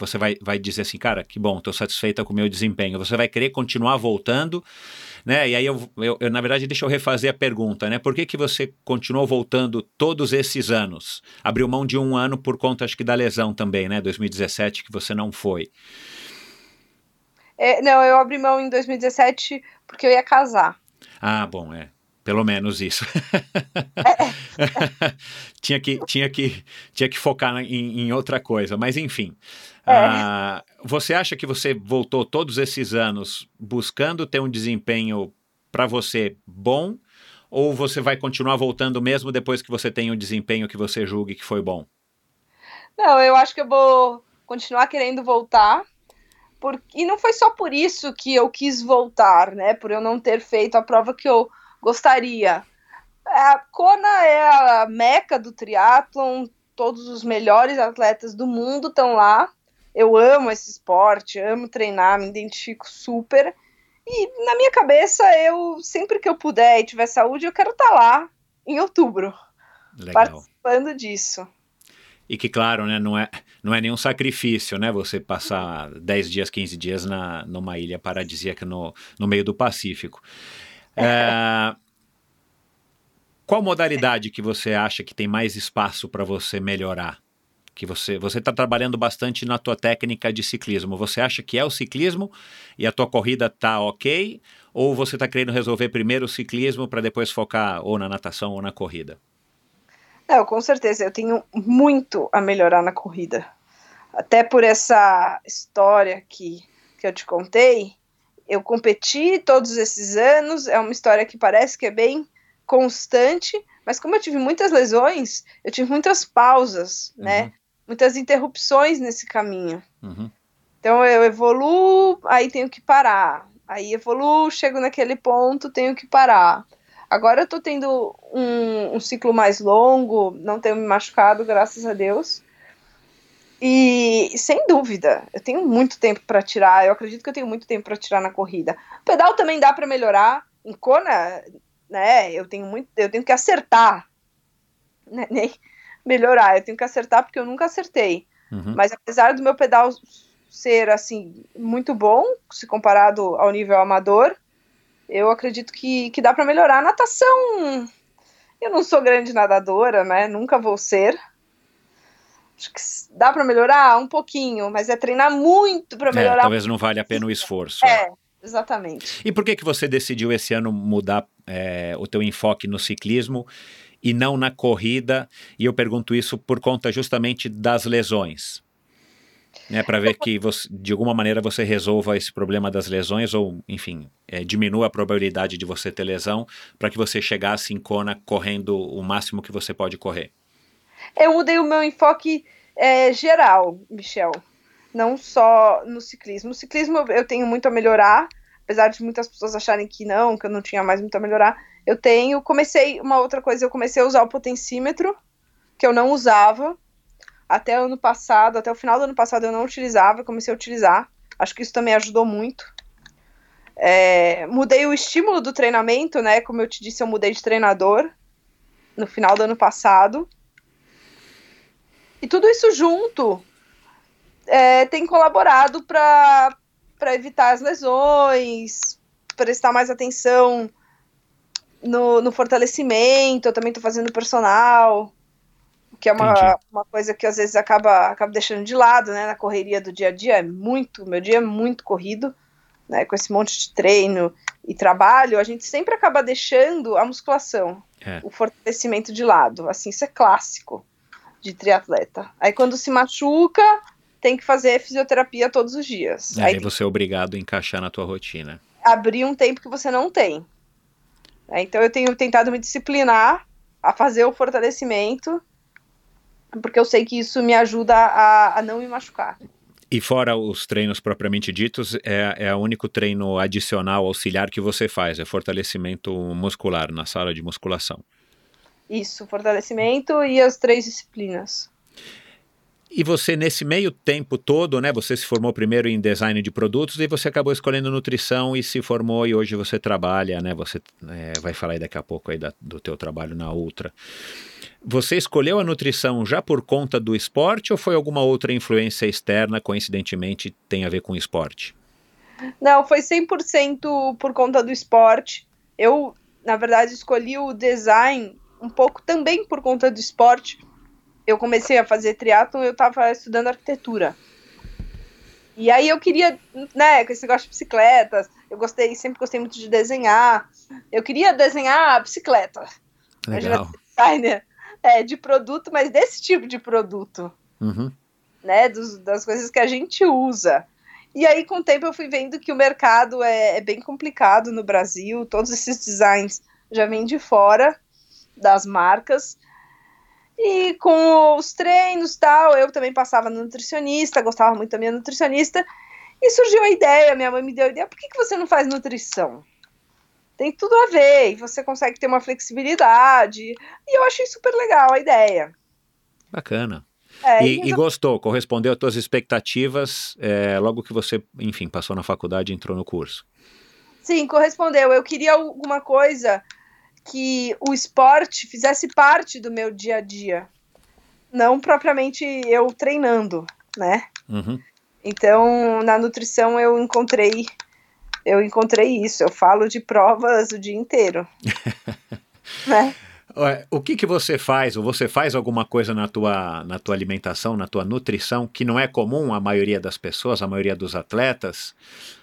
Você vai, vai dizer assim, cara, que bom, estou satisfeita com o meu desempenho. Você vai querer continuar voltando né? E aí eu, eu, eu, na verdade, deixa eu refazer a pergunta, né? Por que, que você continuou voltando todos esses anos? Abriu mão de um ano por conta, acho que, da lesão também, né? 2017, que você não foi. É, não, eu abri mão em 2017 porque eu ia casar. Ah, bom, é. Pelo menos isso. tinha, que, tinha, que, tinha que focar em, em outra coisa, mas enfim. É. Ah, você acha que você voltou todos esses anos buscando ter um desempenho para você bom? Ou você vai continuar voltando mesmo depois que você tem um desempenho que você julgue que foi bom? Não, eu acho que eu vou continuar querendo voltar. Por... E não foi só por isso que eu quis voltar, né? Por eu não ter feito a prova que eu gostaria. A Kona é a meca do triatlon, todos os melhores atletas do mundo estão lá. Eu amo esse esporte, amo treinar, me identifico super. E na minha cabeça, eu sempre que eu puder e tiver saúde, eu quero estar tá lá em outubro, Legal. participando disso. E que, claro, né, não, é, não é nenhum sacrifício, né? Você passar 10 dias, 15 dias na, numa ilha paradisíaca no, no meio do Pacífico. É, qual modalidade que você acha que tem mais espaço para você melhorar? Que você você está trabalhando bastante na tua técnica de ciclismo. Você acha que é o ciclismo e a tua corrida tá ok? Ou você está querendo resolver primeiro o ciclismo para depois focar ou na natação ou na corrida? Não, com certeza. Eu tenho muito a melhorar na corrida. Até por essa história que, que eu te contei, eu competi todos esses anos, é uma história que parece que é bem constante, mas como eu tive muitas lesões, eu tive muitas pausas, né? uhum. né? Muitas interrupções nesse caminho. Uhum. Então eu evoluo, aí tenho que parar. Aí evoluo, chego naquele ponto, tenho que parar. Agora eu tô tendo um, um ciclo mais longo, não tenho me machucado, graças a Deus. E sem dúvida, eu tenho muito tempo para tirar. Eu acredito que eu tenho muito tempo para tirar na corrida. O pedal também dá para melhorar. Em Kona, né? Eu tenho muito, eu tenho que acertar, né, nem melhorar. Eu tenho que acertar porque eu nunca acertei. Uhum. Mas apesar do meu pedal ser assim muito bom, se comparado ao nível amador, eu acredito que, que dá para melhorar. A natação, eu não sou grande nadadora, né? Nunca vou ser. Acho que dá para melhorar um pouquinho, mas é treinar muito para é, melhorar. É, talvez não vale a pena o esforço. É, exatamente. E por que que você decidiu esse ano mudar é, o teu enfoque no ciclismo e não na corrida? E eu pergunto isso por conta justamente das lesões né, para ver que você, de alguma maneira você resolva esse problema das lesões ou, enfim, é, diminua a probabilidade de você ter lesão para que você chegasse em Kona correndo o máximo que você pode correr. Eu mudei o meu enfoque é, geral, Michel, não só no ciclismo. No ciclismo eu tenho muito a melhorar, apesar de muitas pessoas acharem que não, que eu não tinha mais muito a melhorar. Eu tenho, comecei uma outra coisa, eu comecei a usar o potencímetro, que eu não usava, até ano passado, até o final do ano passado eu não utilizava, comecei a utilizar. Acho que isso também ajudou muito. É, mudei o estímulo do treinamento, né? Como eu te disse, eu mudei de treinador no final do ano passado. E tudo isso junto é, tem colaborado para evitar as lesões, prestar mais atenção no, no fortalecimento. Eu também estou fazendo personal que é uma, uma coisa que às vezes acaba, acaba deixando de lado, né, na correria do dia a dia, é muito, meu dia é muito corrido, né, com esse monte de treino e trabalho, a gente sempre acaba deixando a musculação, é. o fortalecimento de lado, assim, isso é clássico de triatleta. Aí quando se machuca, tem que fazer fisioterapia todos os dias. É, aí você é obrigado a encaixar na tua rotina. Abrir um tempo que você não tem. É, então eu tenho tentado me disciplinar a fazer o fortalecimento porque eu sei que isso me ajuda a, a não me machucar. E fora os treinos propriamente ditos, é, é o único treino adicional, auxiliar que você faz, é fortalecimento muscular na sala de musculação. Isso, fortalecimento e as três disciplinas. E você, nesse meio tempo todo, né, você se formou primeiro em design de produtos e você acabou escolhendo nutrição e se formou e hoje você trabalha, né, você é, vai falar daqui a pouco aí da, do teu trabalho na Ultra. Você escolheu a nutrição já por conta do esporte ou foi alguma outra influência externa, coincidentemente, tem a ver com esporte? Não, foi 100% por conta do esporte. Eu, na verdade, escolhi o design um pouco também por conta do esporte. Eu comecei a fazer triatlon, eu estava estudando arquitetura. E aí eu queria, né, com esse negócio de bicicletas, eu gostei, sempre gostei muito de desenhar. Eu queria desenhar bicicleta. Legal. Designer é, de produto, mas desse tipo de produto. Uhum. Né, dos, das coisas que a gente usa. E aí, com o tempo, eu fui vendo que o mercado é, é bem complicado no Brasil, todos esses designs já vêm de fora das marcas. E com os treinos tal, eu também passava no nutricionista, gostava muito da minha nutricionista. E surgiu a ideia, minha mãe me deu a ideia, por que, que você não faz nutrição? tem tudo a ver, e você consegue ter uma flexibilidade. E eu achei super legal a ideia. Bacana. É, e, e, gostou, correspondeu às suas expectativas é, logo que você, enfim, passou na faculdade e entrou no curso. Sim, correspondeu. Eu queria alguma coisa que o esporte fizesse parte do meu dia a dia. Não propriamente eu treinando, né? Uhum. Então, na nutrição eu encontrei eu encontrei isso. Eu falo de provas o dia inteiro. né? O que, que você faz, ou você faz alguma coisa na tua, na tua alimentação, na tua nutrição, que não é comum à maioria das pessoas, à maioria dos atletas?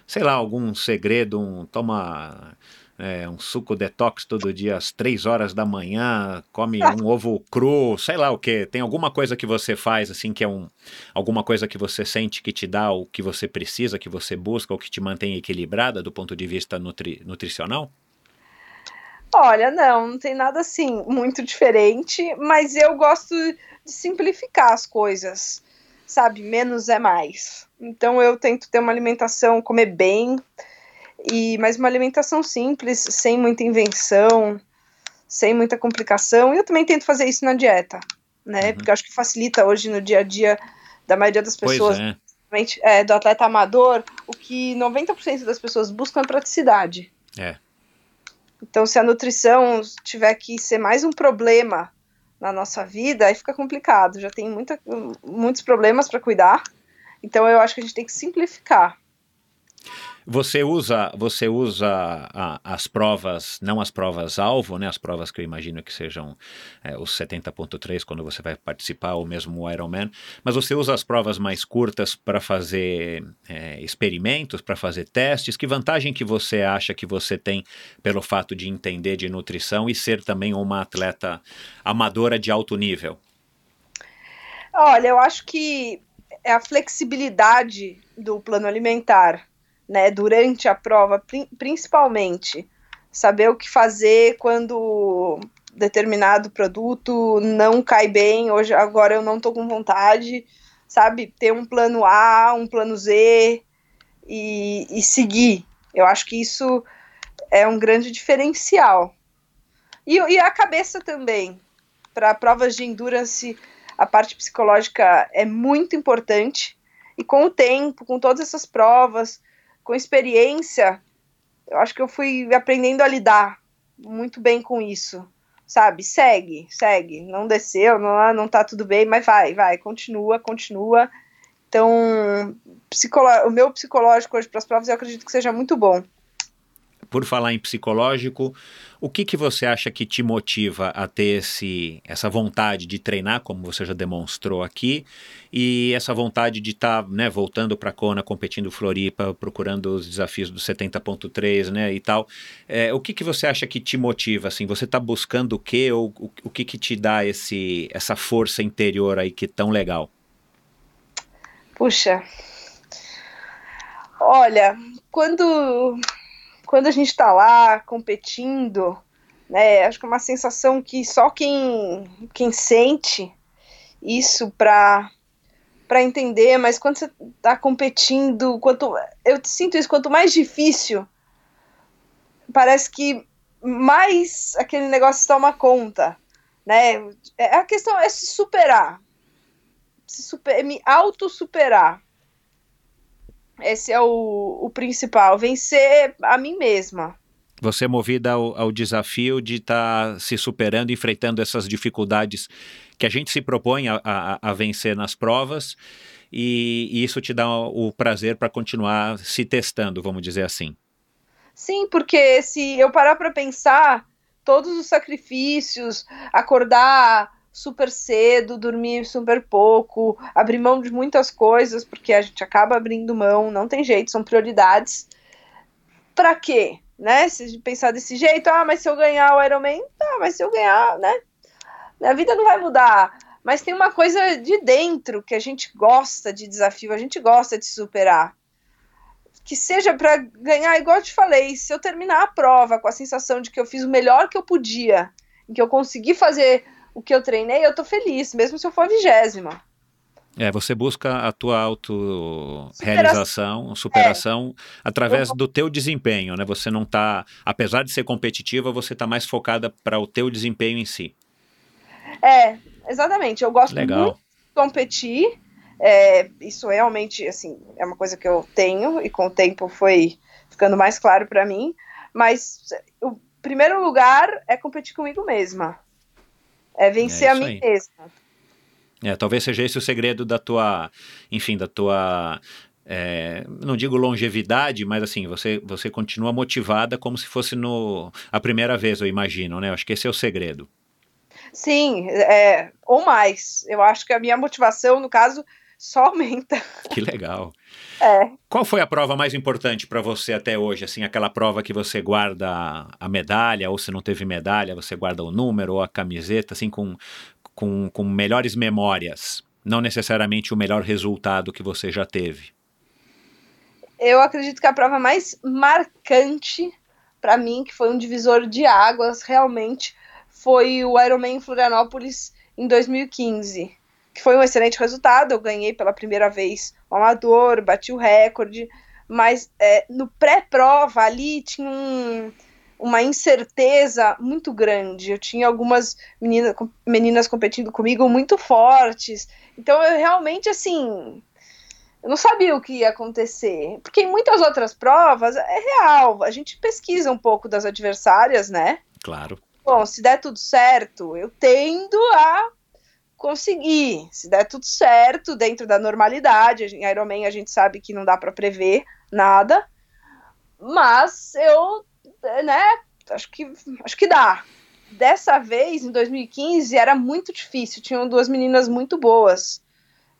Sei lá, algum segredo, um, toma é, um suco detox todo dia às três horas da manhã, come um ovo cru, sei lá o que. Tem alguma coisa que você faz assim que é um alguma coisa que você sente que te dá o que você precisa, que você busca, ou que te mantém equilibrada do ponto de vista nutri nutricional? Olha, não, não tem nada assim muito diferente, mas eu gosto de simplificar as coisas. sabe, menos é mais. Então eu tento ter uma alimentação, comer bem, e mas uma alimentação simples, sem muita invenção, sem muita complicação. E eu também tento fazer isso na dieta, né? Uhum. Porque eu acho que facilita hoje no dia a dia da maioria das pessoas. Pois é. é do atleta amador, o que 90% das pessoas buscam é praticidade. É. Então, se a nutrição tiver que ser mais um problema na nossa vida, aí fica complicado. Já tem muita, muitos problemas para cuidar. Então, eu acho que a gente tem que simplificar. Você usa, você usa a, as provas, não as provas alvo, né? As provas que eu imagino que sejam é, os 70.3 quando você vai participar, ou mesmo o Ironman, mas você usa as provas mais curtas para fazer é, experimentos, para fazer testes. Que vantagem que você acha que você tem pelo fato de entender de nutrição e ser também uma atleta amadora de alto nível? Olha, eu acho que é a flexibilidade do plano alimentar né, durante a prova, principalmente saber o que fazer quando determinado produto não cai bem, hoje agora eu não estou com vontade, sabe, ter um plano A, um plano Z e, e seguir. Eu acho que isso é um grande diferencial. E, e a cabeça também. Para provas de endurance, a parte psicológica é muito importante. E com o tempo, com todas essas provas, com experiência, eu acho que eu fui aprendendo a lidar muito bem com isso. Sabe? Segue, segue. Não desceu, não, ah, não tá tudo bem, mas vai, vai, continua, continua. Então, o meu psicológico hoje para as provas eu acredito que seja muito bom por falar em psicológico, o que, que você acha que te motiva a ter esse, essa vontade de treinar, como você já demonstrou aqui, e essa vontade de estar tá, né, voltando para a Kona, competindo Floripa, procurando os desafios do 70.3 né, e tal. É, o que, que você acha que te motiva? Assim, você está buscando o quê? Ou o, o que, que te dá esse, essa força interior aí que é tão legal? Puxa, olha, quando quando a gente está lá competindo, né, acho que é uma sensação que só quem, quem sente isso para para entender, mas quando você está competindo, quanto eu sinto isso, quanto mais difícil, parece que mais aquele negócio toma conta, né? É, a questão é se superar, se super, me auto superar. Esse é o, o principal, vencer a mim mesma. Você é movida ao, ao desafio de estar tá se superando, enfrentando essas dificuldades que a gente se propõe a, a, a vencer nas provas, e, e isso te dá o prazer para continuar se testando, vamos dizer assim. Sim, porque se eu parar para pensar, todos os sacrifícios, acordar super cedo, dormir super pouco, abrir mão de muitas coisas, porque a gente acaba abrindo mão, não tem jeito, são prioridades. Para quê? Né? Se pensar desse jeito, ah, mas se eu ganhar o Ironman, tá, mas se eu ganhar, né? A vida não vai mudar. Mas tem uma coisa de dentro que a gente gosta de desafio, a gente gosta de superar. Que seja para ganhar, igual eu te falei, se eu terminar a prova com a sensação de que eu fiz o melhor que eu podia, que eu consegui fazer o que eu treinei, eu tô feliz, mesmo se eu for a vigésima. É, você busca a tua auto-realização, superação, é. através do teu desempenho, né? Você não tá, apesar de ser competitiva, você tá mais focada para o teu desempenho em si. É, exatamente. Eu gosto Legal. muito de competir. É, isso realmente, assim, é uma coisa que eu tenho e com o tempo foi ficando mais claro para mim. Mas o primeiro lugar é competir comigo mesma. É vencer é a mim aí. mesma. É, talvez seja esse o segredo da tua, enfim, da tua é, não digo longevidade, mas assim, você, você continua motivada como se fosse no, a primeira vez, eu imagino, né? Acho que esse é o segredo. Sim, é, ou mais. Eu acho que a minha motivação, no caso, só aumenta. Que legal. É. Qual foi a prova mais importante para você até hoje? Assim, aquela prova que você guarda a medalha, ou se não teve medalha, você guarda o número ou a camiseta, assim, com, com, com melhores memórias, não necessariamente o melhor resultado que você já teve. Eu acredito que a prova mais marcante para mim, que foi um divisor de águas, realmente, foi o Ironman em Florianópolis em 2015 que foi um excelente resultado. Eu ganhei pela primeira vez o amador, bati o recorde, mas é, no pré-prova ali tinha um, uma incerteza muito grande. Eu tinha algumas meninas, meninas competindo comigo muito fortes, então eu realmente assim. Eu não sabia o que ia acontecer. Porque em muitas outras provas é real. A gente pesquisa um pouco das adversárias, né? Claro. Bom, se der tudo certo, eu tendo a conseguir. Se der tudo certo, dentro da normalidade, em Ironman a gente sabe que não dá para prever nada, mas eu, né, acho que, acho que dá. Dessa vez, em 2015, era muito difícil, tinham duas meninas muito boas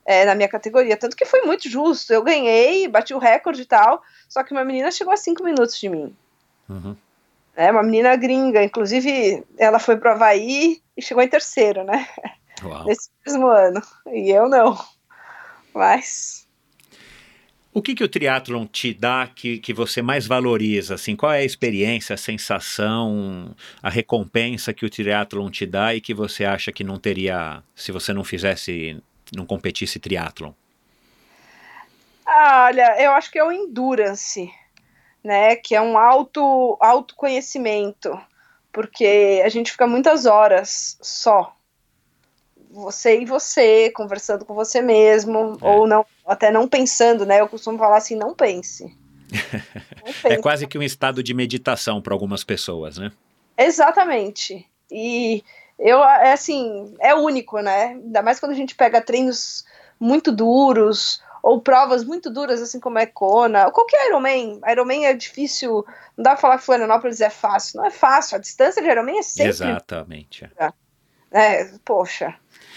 é, na minha categoria, tanto que foi muito justo, eu ganhei, bati o recorde e tal, só que uma menina chegou a cinco minutos de mim. Uhum. É, uma menina gringa, inclusive ela foi pro Havaí e chegou em terceiro, né? Uau. Nesse mesmo ano. E eu não. Mas. O que, que o triatlon te dá que, que você mais valoriza? Assim, qual é a experiência, a sensação, a recompensa que o triatlon te dá e que você acha que não teria se você não fizesse, não competisse triatlon? Ah, olha, eu acho que é o endurance, né? Que é um auto autoconhecimento, porque a gente fica muitas horas só você e você, conversando com você mesmo, é. ou não, até não pensando, né? Eu costumo falar assim, não pense. Não pense. é quase que um estado de meditação para algumas pessoas, né? Exatamente. E eu, é assim, é único, né? Ainda mais quando a gente pega treinos muito duros, ou provas muito duras, assim como a Econa, ou qualquer Ironman. Ironman é difícil, não dá pra falar que Florianópolis é fácil. Não é fácil, a distância de Ironman é sempre... Exatamente. É, poxa,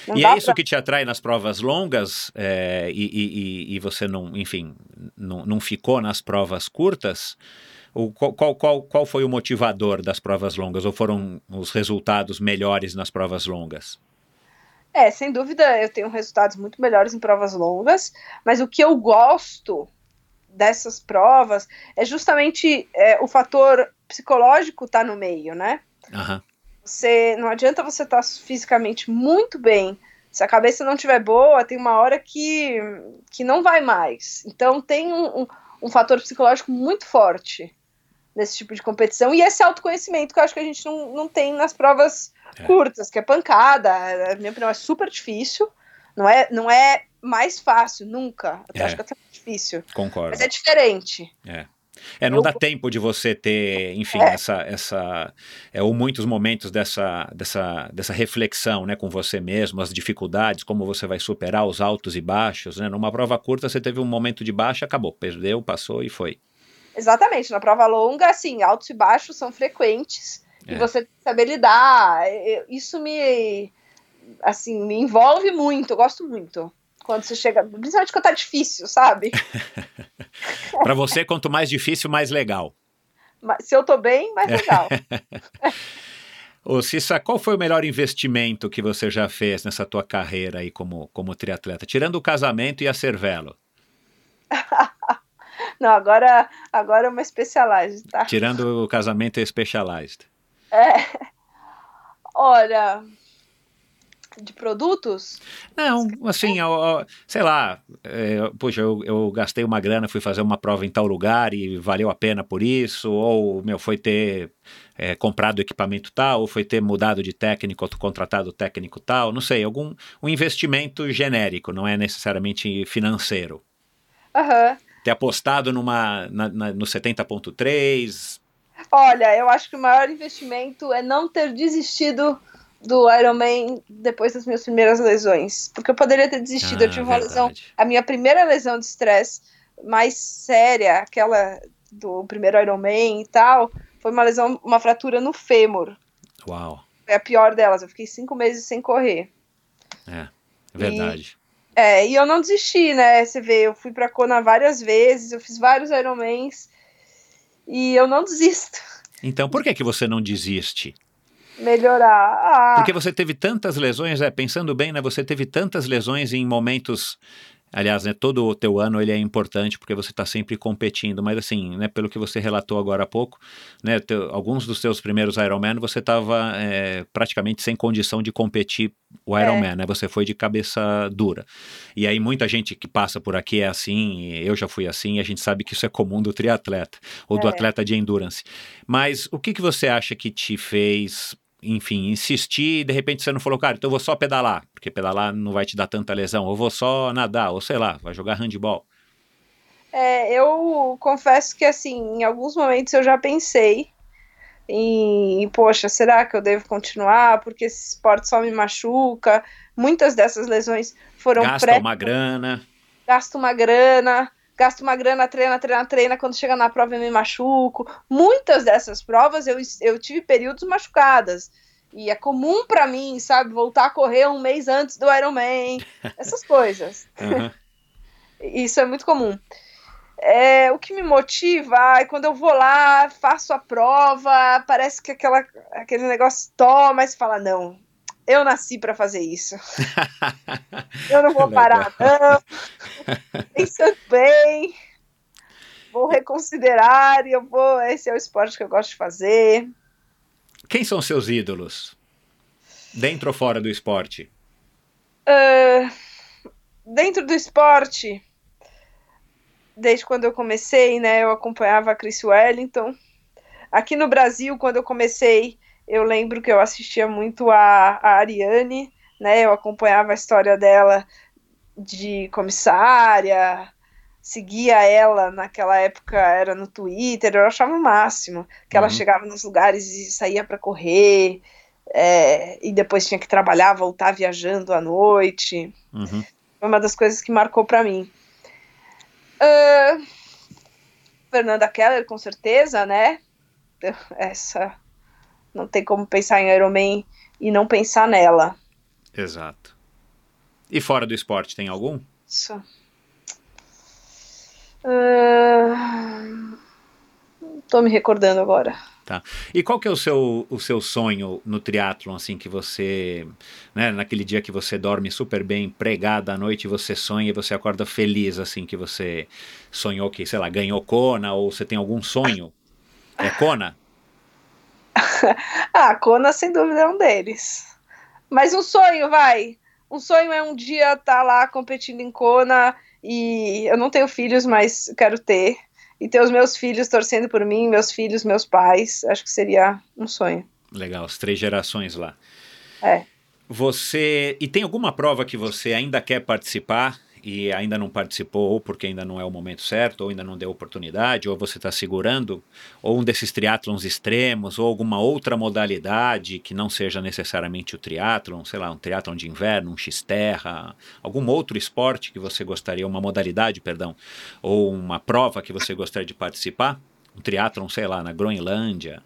não e é isso pra... que te atrai nas provas longas é, e, e, e, você não, enfim, não, não ficou nas provas curtas? O, qual, qual, qual foi o motivador das provas longas? Ou foram os resultados melhores nas provas longas? É, sem dúvida eu tenho resultados muito melhores em provas longas, mas o que eu gosto dessas provas é justamente é, o fator psicológico tá no meio, né? Uhum. Você não adianta você estar tá fisicamente muito bem. Se a cabeça não estiver boa, tem uma hora que, que não vai mais. Então tem um, um, um fator psicológico muito forte nesse tipo de competição. E esse autoconhecimento que eu acho que a gente não, não tem nas provas é. curtas, que é pancada. Na minha opinião, é super difícil. Não é, não é mais fácil, nunca. Eu é. acho que é até difícil. Concordo. Mas é diferente. É. É, não eu... dá tempo de você ter, enfim, é. essa, essa é, ou muitos momentos dessa, dessa, dessa reflexão, né, com você mesmo, as dificuldades, como você vai superar os altos e baixos, né? Numa prova curta você teve um momento de baixa, acabou, perdeu, passou e foi. Exatamente, na prova longa, assim, altos e baixos são frequentes é. e você tem que saber lidar. Isso me, assim, me envolve muito, eu gosto muito quando você chega, principalmente quando tá difícil, sabe? para você, quanto mais difícil, mais legal. Se eu tô bem, mais legal. Ô Cissa, qual foi o melhor investimento que você já fez nessa tua carreira aí como, como triatleta? Tirando o casamento e a Cervelo. Não, agora, agora é uma Specialized, tá? Tirando o casamento e a Specialized. É. Olha, de produtos? Não, assim, eu, sei lá, é, poxa, eu, eu, gastei uma grana, fui fazer uma prova em tal lugar e valeu a pena por isso, ou, meu, foi ter é, comprado equipamento tal, ou foi ter mudado de técnico, ou contratado técnico tal, não sei, algum um investimento genérico, não é necessariamente financeiro. Uhum. Ter apostado numa, na, na, no 70.3... Olha, eu acho que o maior investimento é não ter desistido do Iron Man depois das minhas primeiras lesões. Porque eu poderia ter desistido. Ah, eu tive uma verdade. lesão. A minha primeira lesão de estresse mais séria, aquela do primeiro Iron Man e tal, foi uma lesão, uma fratura no fêmur. Uau. É a pior delas. Eu fiquei cinco meses sem correr. É, verdade. E, é, e eu não desisti, né? Você vê, eu fui pra Kona várias vezes, eu fiz vários Ironmans e eu não desisto. Então, por que, que você não desiste? Melhorar. Ah. Porque você teve tantas lesões, é, pensando bem, né? Você teve tantas lesões em momentos Aliás, né, todo o teu ano ele é importante porque você está sempre competindo, mas assim, né, pelo que você relatou agora há pouco, né, teu, alguns dos seus primeiros Ironman você estava é, praticamente sem condição de competir o Ironman, é. né, você foi de cabeça dura. E aí muita gente que passa por aqui é assim, eu já fui assim, e a gente sabe que isso é comum do triatleta, ou é. do atleta de endurance. Mas o que, que você acha que te fez enfim, insistir e de repente você não falou, cara, então eu vou só pedalar, porque pedalar não vai te dar tanta lesão, ou vou só nadar, ou sei lá, vai jogar handball. É, eu confesso que assim, em alguns momentos eu já pensei em, poxa, será que eu devo continuar? Porque esse esporte só me machuca. Muitas dessas lesões foram Gasta pré... uma grana. Gasta uma grana gasto uma grana, treina, treina, treina, quando chega na prova eu me machuco. Muitas dessas provas eu, eu tive períodos machucadas. E é comum para mim, sabe, voltar a correr um mês antes do Ironman, essas coisas. Uhum. Isso é muito comum. É, o que me motiva é quando eu vou lá, faço a prova, parece que aquela, aquele negócio toma, e você fala, não, eu nasci para fazer isso. eu não vou parar, não. Pensando bem, vou reconsiderar e eu vou. Esse é o esporte que eu gosto de fazer. Quem são seus ídolos? Dentro ou fora do esporte? Uh, dentro do esporte, desde quando eu comecei, né, eu acompanhava a Chris Wellington. Aqui no Brasil, quando eu comecei, eu lembro que eu assistia muito a, a Ariane, né? Eu acompanhava a história dela de comissária, seguia ela naquela época, era no Twitter, eu achava o máximo, que uhum. ela chegava nos lugares e saía para correr, é, e depois tinha que trabalhar, voltar viajando à noite. Uhum. Foi uma das coisas que marcou para mim. Uh, Fernanda Keller, com certeza, né? Essa não tem como pensar em Iron Man e não pensar nela. Exato. E fora do esporte, tem algum? Isso. Uh... Tô me recordando agora. Tá. E qual que é o seu, o seu sonho no triatlon, assim, que você, né, naquele dia que você dorme super bem, pregada à noite, você sonha e você acorda feliz, assim, que você sonhou que, sei lá, ganhou Kona, ou você tem algum sonho? É Kona? ah, Kona sem dúvida é um deles. Mas um sonho, vai. Um sonho é um dia estar tá lá competindo em Kona e eu não tenho filhos, mas quero ter. E ter os meus filhos torcendo por mim, meus filhos, meus pais. Acho que seria um sonho. Legal, as três gerações lá. É. Você. E tem alguma prova que você ainda quer participar e ainda não participou, ou porque ainda não é o momento certo, ou ainda não deu oportunidade, ou você está segurando, ou um desses triatlons extremos, ou alguma outra modalidade que não seja necessariamente o triatlon, sei lá, um triatlon de inverno, um x-terra, algum outro esporte que você gostaria, uma modalidade, perdão, ou uma prova que você gostaria de participar? Um triatlon, sei lá, na Groenlândia?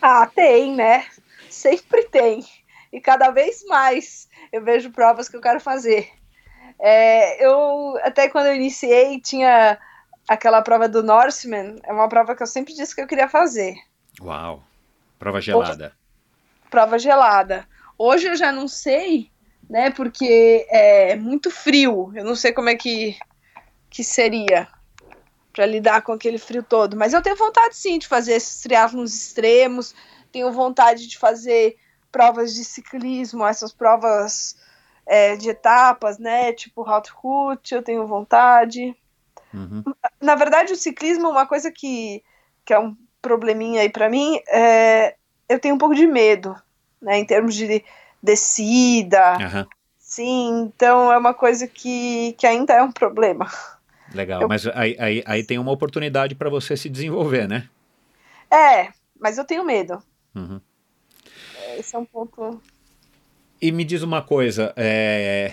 Ah, tem, né? Sempre tem. E cada vez mais eu vejo provas que eu quero fazer. É, eu, até quando eu iniciei, tinha aquela prova do Norseman, é uma prova que eu sempre disse que eu queria fazer. Uau! Prova gelada. Hoje, prova gelada. Hoje eu já não sei, né, porque é muito frio, eu não sei como é que, que seria para lidar com aquele frio todo, mas eu tenho vontade sim de fazer esses triatlons extremos, tenho vontade de fazer provas de ciclismo, essas provas é, de etapas, né? Tipo Hot eu tenho vontade. Uhum. Na verdade, o ciclismo é uma coisa que, que é um probleminha aí para mim. É, eu tenho um pouco de medo, né? Em termos de descida. Uhum. Sim, então é uma coisa que, que ainda é um problema. Legal, eu... mas aí, aí, aí tem uma oportunidade para você se desenvolver, né? É, mas eu tenho medo. Uhum. Esse é um ponto e me diz uma coisa, é,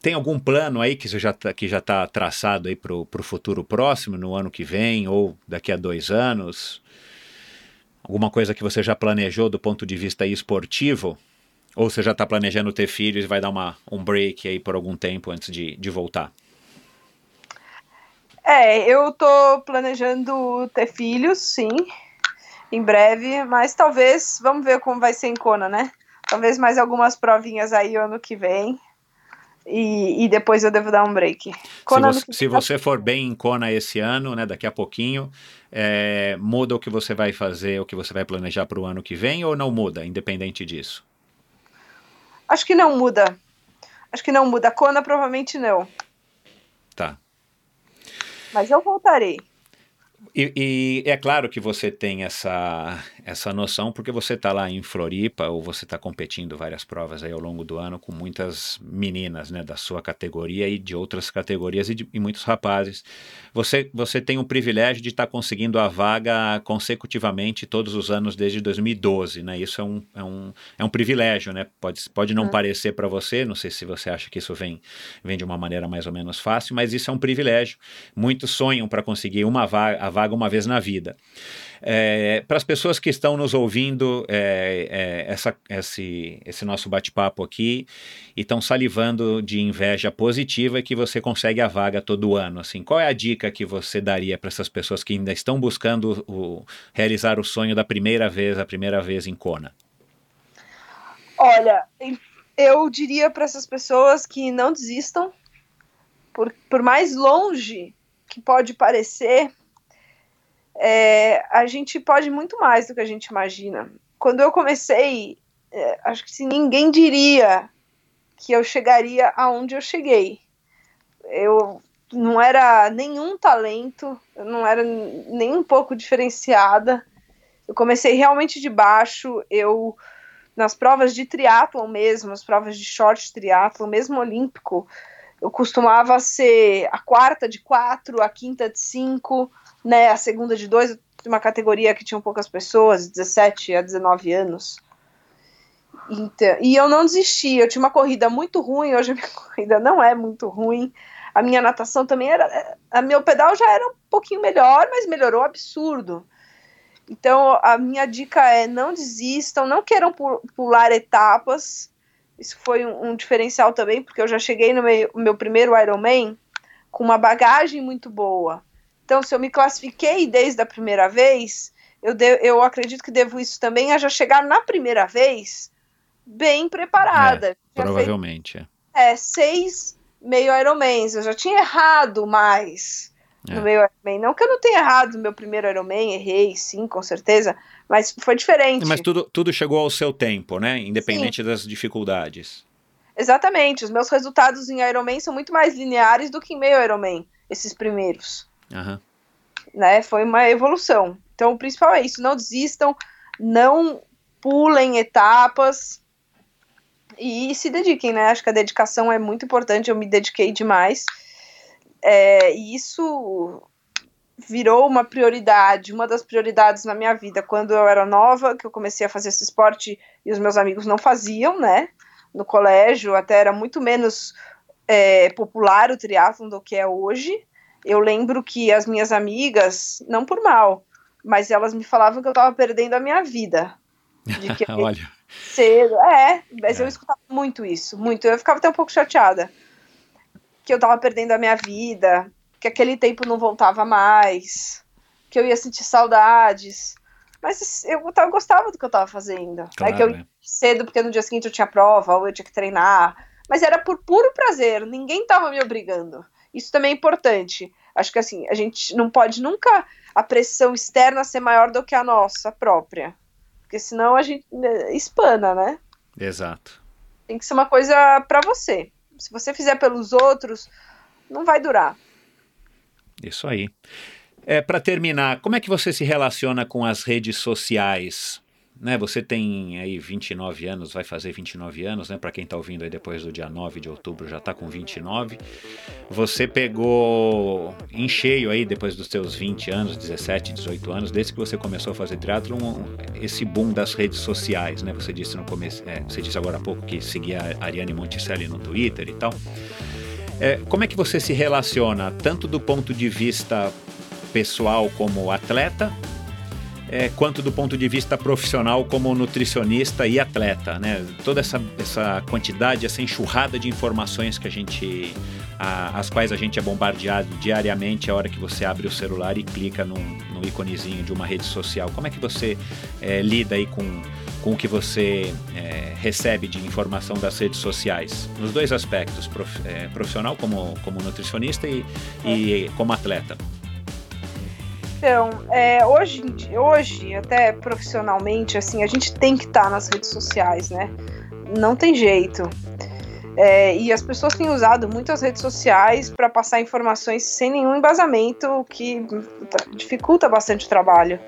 tem algum plano aí que já tá, que já está traçado aí para o futuro próximo, no ano que vem ou daqui a dois anos? Alguma coisa que você já planejou do ponto de vista esportivo? Ou você já está planejando ter filhos e vai dar uma, um break aí por algum tempo antes de, de voltar? É, eu tô planejando ter filhos, sim, em breve, mas talvez, vamos ver como vai ser em Kona, né? Talvez mais algumas provinhas aí ano que vem. E, e, depois eu devo dar um break. Kona se você, se você for bem em Kona esse ano, né, daqui a pouquinho, é, muda o que você vai fazer, o que você vai planejar para o ano que vem ou não muda, independente disso? Acho que não muda. Acho que não muda. Kona provavelmente não. Tá. Mas eu voltarei. E, e, é claro que você tem essa, essa noção, porque você está lá em Floripa, ou você está competindo várias provas aí ao longo do ano com muitas meninas né, da sua categoria e de outras categorias e, de, e muitos rapazes. Você, você tem o privilégio de estar tá conseguindo a vaga consecutivamente todos os anos desde 2012, né? Isso é um, é um, é um privilégio, né? Pode, pode não parecer para você, não sei se você acha que isso vem, vem de uma maneira mais ou menos fácil, mas isso é um privilégio. Muitos sonham para conseguir uma vaga, a vaga uma vez na vida. É, Para as pessoas que estão nos ouvindo é, é, essa, esse, esse nosso bate-papo aqui e estão salivando de inveja positiva que você consegue a vaga todo ano, assim, qual é a dica que você daria para essas pessoas que ainda estão buscando o, realizar o sonho da primeira vez, a primeira vez em Kona? Olha, eu diria para essas pessoas que não desistam, por, por mais longe que pode parecer, é, a gente pode muito mais do que a gente imagina. Quando eu comecei, é, acho que se ninguém diria que eu chegaria aonde eu cheguei. Eu não era nenhum talento, eu não era nem um pouco diferenciada. Eu comecei realmente de baixo. Eu nas provas de triatlon mesmo, as provas de short triatlon, mesmo olímpico, eu costumava ser a quarta de quatro, a quinta de cinco né, a segunda de dois, uma categoria que tinha poucas pessoas, 17 a 19 anos. Então, e eu não desisti, eu tinha uma corrida muito ruim, hoje a minha corrida não é muito ruim. A minha natação também era. A meu pedal já era um pouquinho melhor, mas melhorou absurdo. Então, a minha dica é não desistam, não queiram pular etapas. Isso foi um, um diferencial também, porque eu já cheguei no meu, meu primeiro Ironman com uma bagagem muito boa. Então, se eu me classifiquei desde a primeira vez, eu, de, eu acredito que devo isso também a já chegar na primeira vez bem preparada. É, provavelmente. É. é, seis meio Ironmans. Eu já tinha errado mais é. no meio Ironman. Não que eu não tenha errado no meu primeiro Ironman, errei, sim, com certeza, mas foi diferente. Mas tudo, tudo chegou ao seu tempo, né? Independente sim. das dificuldades. Exatamente. Os meus resultados em Ironman são muito mais lineares do que em meio Ironman, esses primeiros. Uhum. Né? Foi uma evolução. Então, o principal é isso: não desistam, não pulem etapas e se dediquem, né? Acho que a dedicação é muito importante. Eu me dediquei demais. É, e isso virou uma prioridade, uma das prioridades na minha vida. Quando eu era nova, que eu comecei a fazer esse esporte e os meus amigos não faziam, né? No colégio, até era muito menos é, popular o triatlon do que é hoje eu lembro que as minhas amigas, não por mal, mas elas me falavam que eu estava perdendo a minha vida. De que Olha. Cedo. É, mas é. eu escutava muito isso, muito. Eu ficava até um pouco chateada. Que eu estava perdendo a minha vida, que aquele tempo não voltava mais, que eu ia sentir saudades. Mas eu, eu gostava do que eu estava fazendo. Claro, é que eu ia cedo, porque no dia seguinte eu tinha prova, ou eu tinha que treinar. Mas era por puro prazer, ninguém estava me obrigando. Isso também é importante. Acho que assim, a gente não pode nunca a pressão externa ser maior do que a nossa própria. Porque senão a gente né, espana, né? Exato. Tem que ser uma coisa para você. Se você fizer pelos outros, não vai durar. Isso aí. É, para terminar, como é que você se relaciona com as redes sociais? Né, você tem aí 29 anos, vai fazer 29 anos, né, para quem está ouvindo aí depois do dia 9 de outubro já está com 29. Você pegou em cheio aí depois dos seus 20 anos, 17, 18 anos, desde que você começou a fazer um, esse boom das redes sociais, né? Você disse no começo, é, você disse agora há pouco que seguia a Ariane Monticelli no Twitter e tal. É, como é que você se relaciona tanto do ponto de vista pessoal como atleta, é, quanto do ponto de vista profissional como nutricionista e atleta, né? Toda essa, essa quantidade, essa enxurrada de informações que a gente, a, as quais a gente é bombardeado diariamente a hora que você abre o celular e clica no, íconezinho de uma rede social. Como é que você é, lida aí com, com o que você é, recebe de informação das redes sociais? Nos dois aspectos, prof, é, profissional como, como nutricionista e, e como atleta. Então, é, hoje, hoje, até profissionalmente, assim, a gente tem que estar tá nas redes sociais, né? Não tem jeito. É, e as pessoas têm usado muito as redes sociais para passar informações sem nenhum embasamento, o que dificulta bastante o trabalho.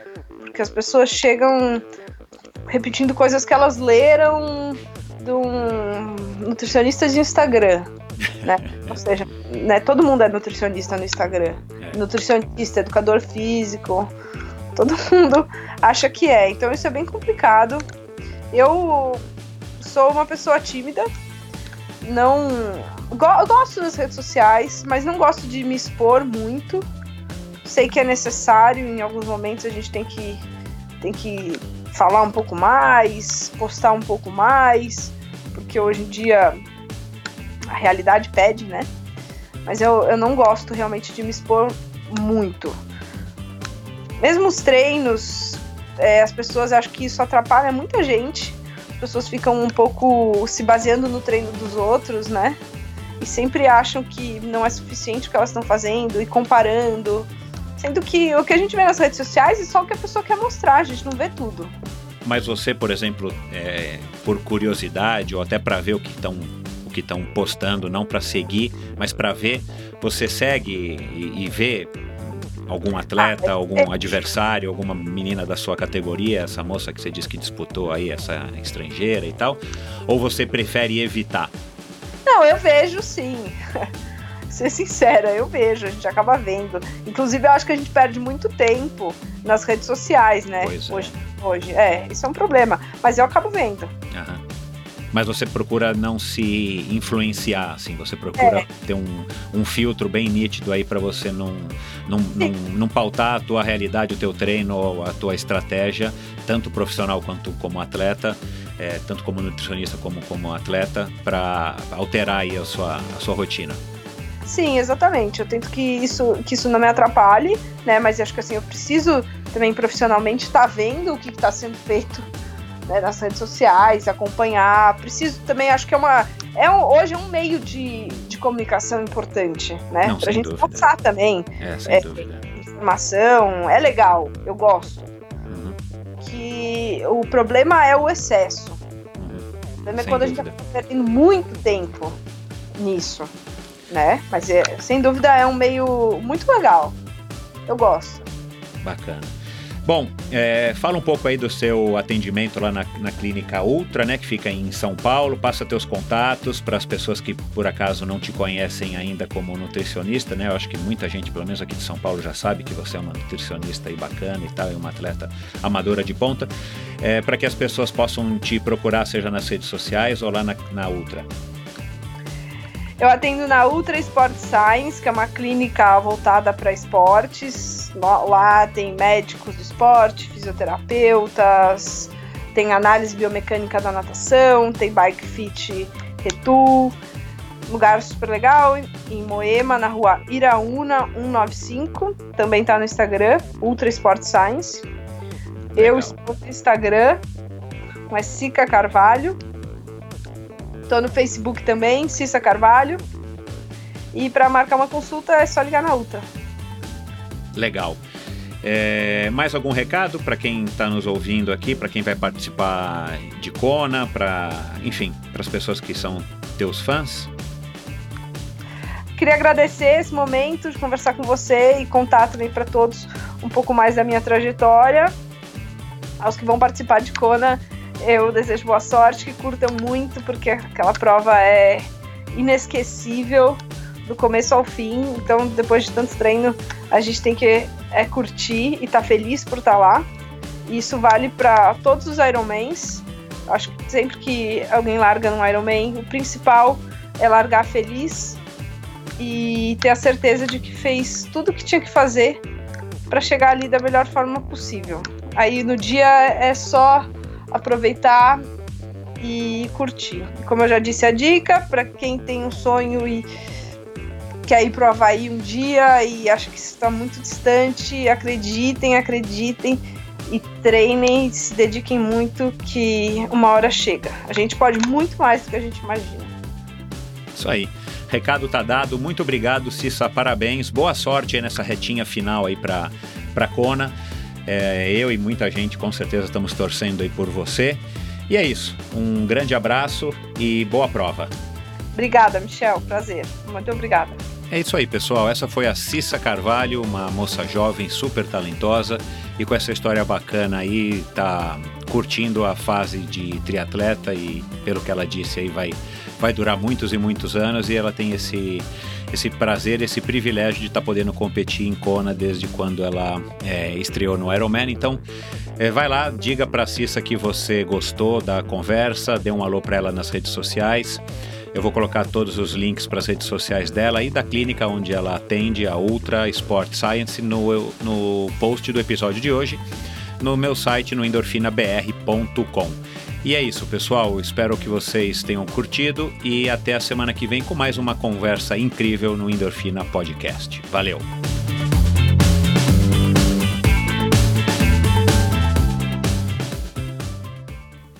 Porque as pessoas chegam repetindo coisas que elas leram de um nutricionista de Instagram né? Ou seja, né, todo mundo é nutricionista no Instagram. É. Nutricionista, educador físico, todo mundo acha que é. Então isso é bem complicado. Eu sou uma pessoa tímida, não go gosto das redes sociais, mas não gosto de me expor muito. Sei que é necessário, em alguns momentos a gente tem que tem que falar um pouco mais, postar um pouco mais, porque hoje em dia a realidade pede, né? Mas eu, eu não gosto realmente de me expor muito. Mesmo os treinos, é, as pessoas acham que isso atrapalha muita gente. As pessoas ficam um pouco se baseando no treino dos outros, né? E sempre acham que não é suficiente o que elas estão fazendo e comparando. Sendo que o que a gente vê nas redes sociais é só o que a pessoa quer mostrar, a gente não vê tudo. Mas você, por exemplo, é, por curiosidade ou até para ver o que estão que estão postando, não para seguir, mas para ver. Você segue e, e vê algum atleta, ah, algum é, adversário, alguma menina da sua categoria, essa moça que você disse que disputou aí, essa estrangeira e tal? Ou você prefere evitar? Não, eu vejo sim. Ser sincera, eu vejo, a gente acaba vendo. Inclusive, eu acho que a gente perde muito tempo nas redes sociais, né? É. Hoje, hoje. É, isso é um problema. Mas eu acabo vendo. Aham mas você procura não se influenciar, assim, você procura é. ter um, um filtro bem nítido aí para você não, não, não, não, pautar a tua realidade, o teu treino, a tua estratégia, tanto profissional quanto como atleta, é, tanto como nutricionista como como atleta, para alterar aí a sua, a sua rotina. Sim, exatamente. Eu tento que isso, que isso não me atrapalhe, né? Mas acho que assim, eu preciso também profissionalmente estar tá vendo o que está sendo feito né, nas redes sociais, acompanhar. Preciso também, acho que é uma. É um, hoje é um meio de, de comunicação importante, né? Não, pra gente dúvida. passar também. É, sem é, dúvida. Informação, é legal, eu gosto. Uhum. Que o problema é o excesso. Uhum. O problema é sem quando dúvida. a gente tá perdendo muito tempo nisso, né? Mas é, sem dúvida é um meio muito legal. Eu gosto. Bacana. Bom, é, fala um pouco aí do seu atendimento lá na, na Clínica Ultra, né, que fica em São Paulo. Passa teus contatos para as pessoas que por acaso não te conhecem ainda como nutricionista, né? Eu acho que muita gente, pelo menos aqui de São Paulo, já sabe que você é uma nutricionista aí bacana e tal, e uma atleta amadora de ponta. É, para que as pessoas possam te procurar, seja nas redes sociais ou lá na, na Ultra. Eu atendo na Ultra Sport Science, que é uma clínica voltada para esportes. Lá tem médicos do esporte, fisioterapeutas, tem análise biomecânica da natação, tem bike fit retu. Lugar super legal, em Moema, na rua Iraúna 195. Também tá no Instagram, Ultra Sport Science. Legal. Eu estou no Instagram, a Sica Carvalho. Tô no Facebook também, Cissa Carvalho. E para marcar uma consulta é só ligar na Ultra. Legal. É, mais algum recado para quem está nos ouvindo aqui, para quem vai participar de Kona, para enfim, para as pessoas que são teus fãs? Queria agradecer esse momento de conversar com você e contar também para todos um pouco mais da minha trajetória. Aos que vão participar de Kona, eu desejo boa sorte, que curtam muito, porque aquela prova é inesquecível do começo ao fim. Então, depois de tanto treino, a gente tem que é, curtir e estar tá feliz por estar tá lá. E isso vale para todos os Ironmans. Acho que sempre que alguém larga num Ironman, o principal é largar feliz e ter a certeza de que fez tudo o que tinha que fazer para chegar ali da melhor forma possível. Aí no dia é só aproveitar e curtir. Como eu já disse, a dica para quem tem um sonho e quer ir pro Havaí um dia e acha que está muito distante, acreditem, acreditem e treinem, se dediquem muito que uma hora chega. A gente pode muito mais do que a gente imagina. Isso aí. Recado tá dado. Muito obrigado, Cissa. Parabéns. Boa sorte nessa retinha final aí para para Kona. É, eu e muita gente com certeza estamos torcendo aí por você. E é isso. Um grande abraço e boa prova. Obrigada, Michel. Prazer. Muito obrigada. É isso aí, pessoal. Essa foi a Cissa Carvalho, uma moça jovem, super talentosa e com essa história bacana aí, tá curtindo a fase de triatleta e, pelo que ela disse aí, vai, vai durar muitos e muitos anos e ela tem esse, esse prazer, esse privilégio de estar tá podendo competir em Kona desde quando ela é, estreou no Ironman. Então, é, vai lá, diga para a Cissa que você gostou da conversa, dê um alô para ela nas redes sociais. Eu vou colocar todos os links para as redes sociais dela e da clínica onde ela atende, a Ultra Sport Science, no, no post do episódio de hoje, no meu site no endorfinabr.com. E é isso, pessoal. Espero que vocês tenham curtido e até a semana que vem com mais uma conversa incrível no Endorfina Podcast. Valeu!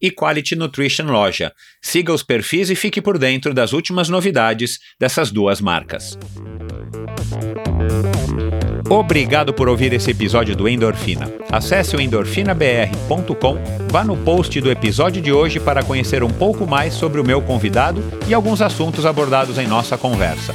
e Quality Nutrition Loja. Siga os perfis e fique por dentro das últimas novidades dessas duas marcas. Obrigado por ouvir esse episódio do Endorfina. Acesse o endorfinabr.com, vá no post do episódio de hoje para conhecer um pouco mais sobre o meu convidado e alguns assuntos abordados em nossa conversa.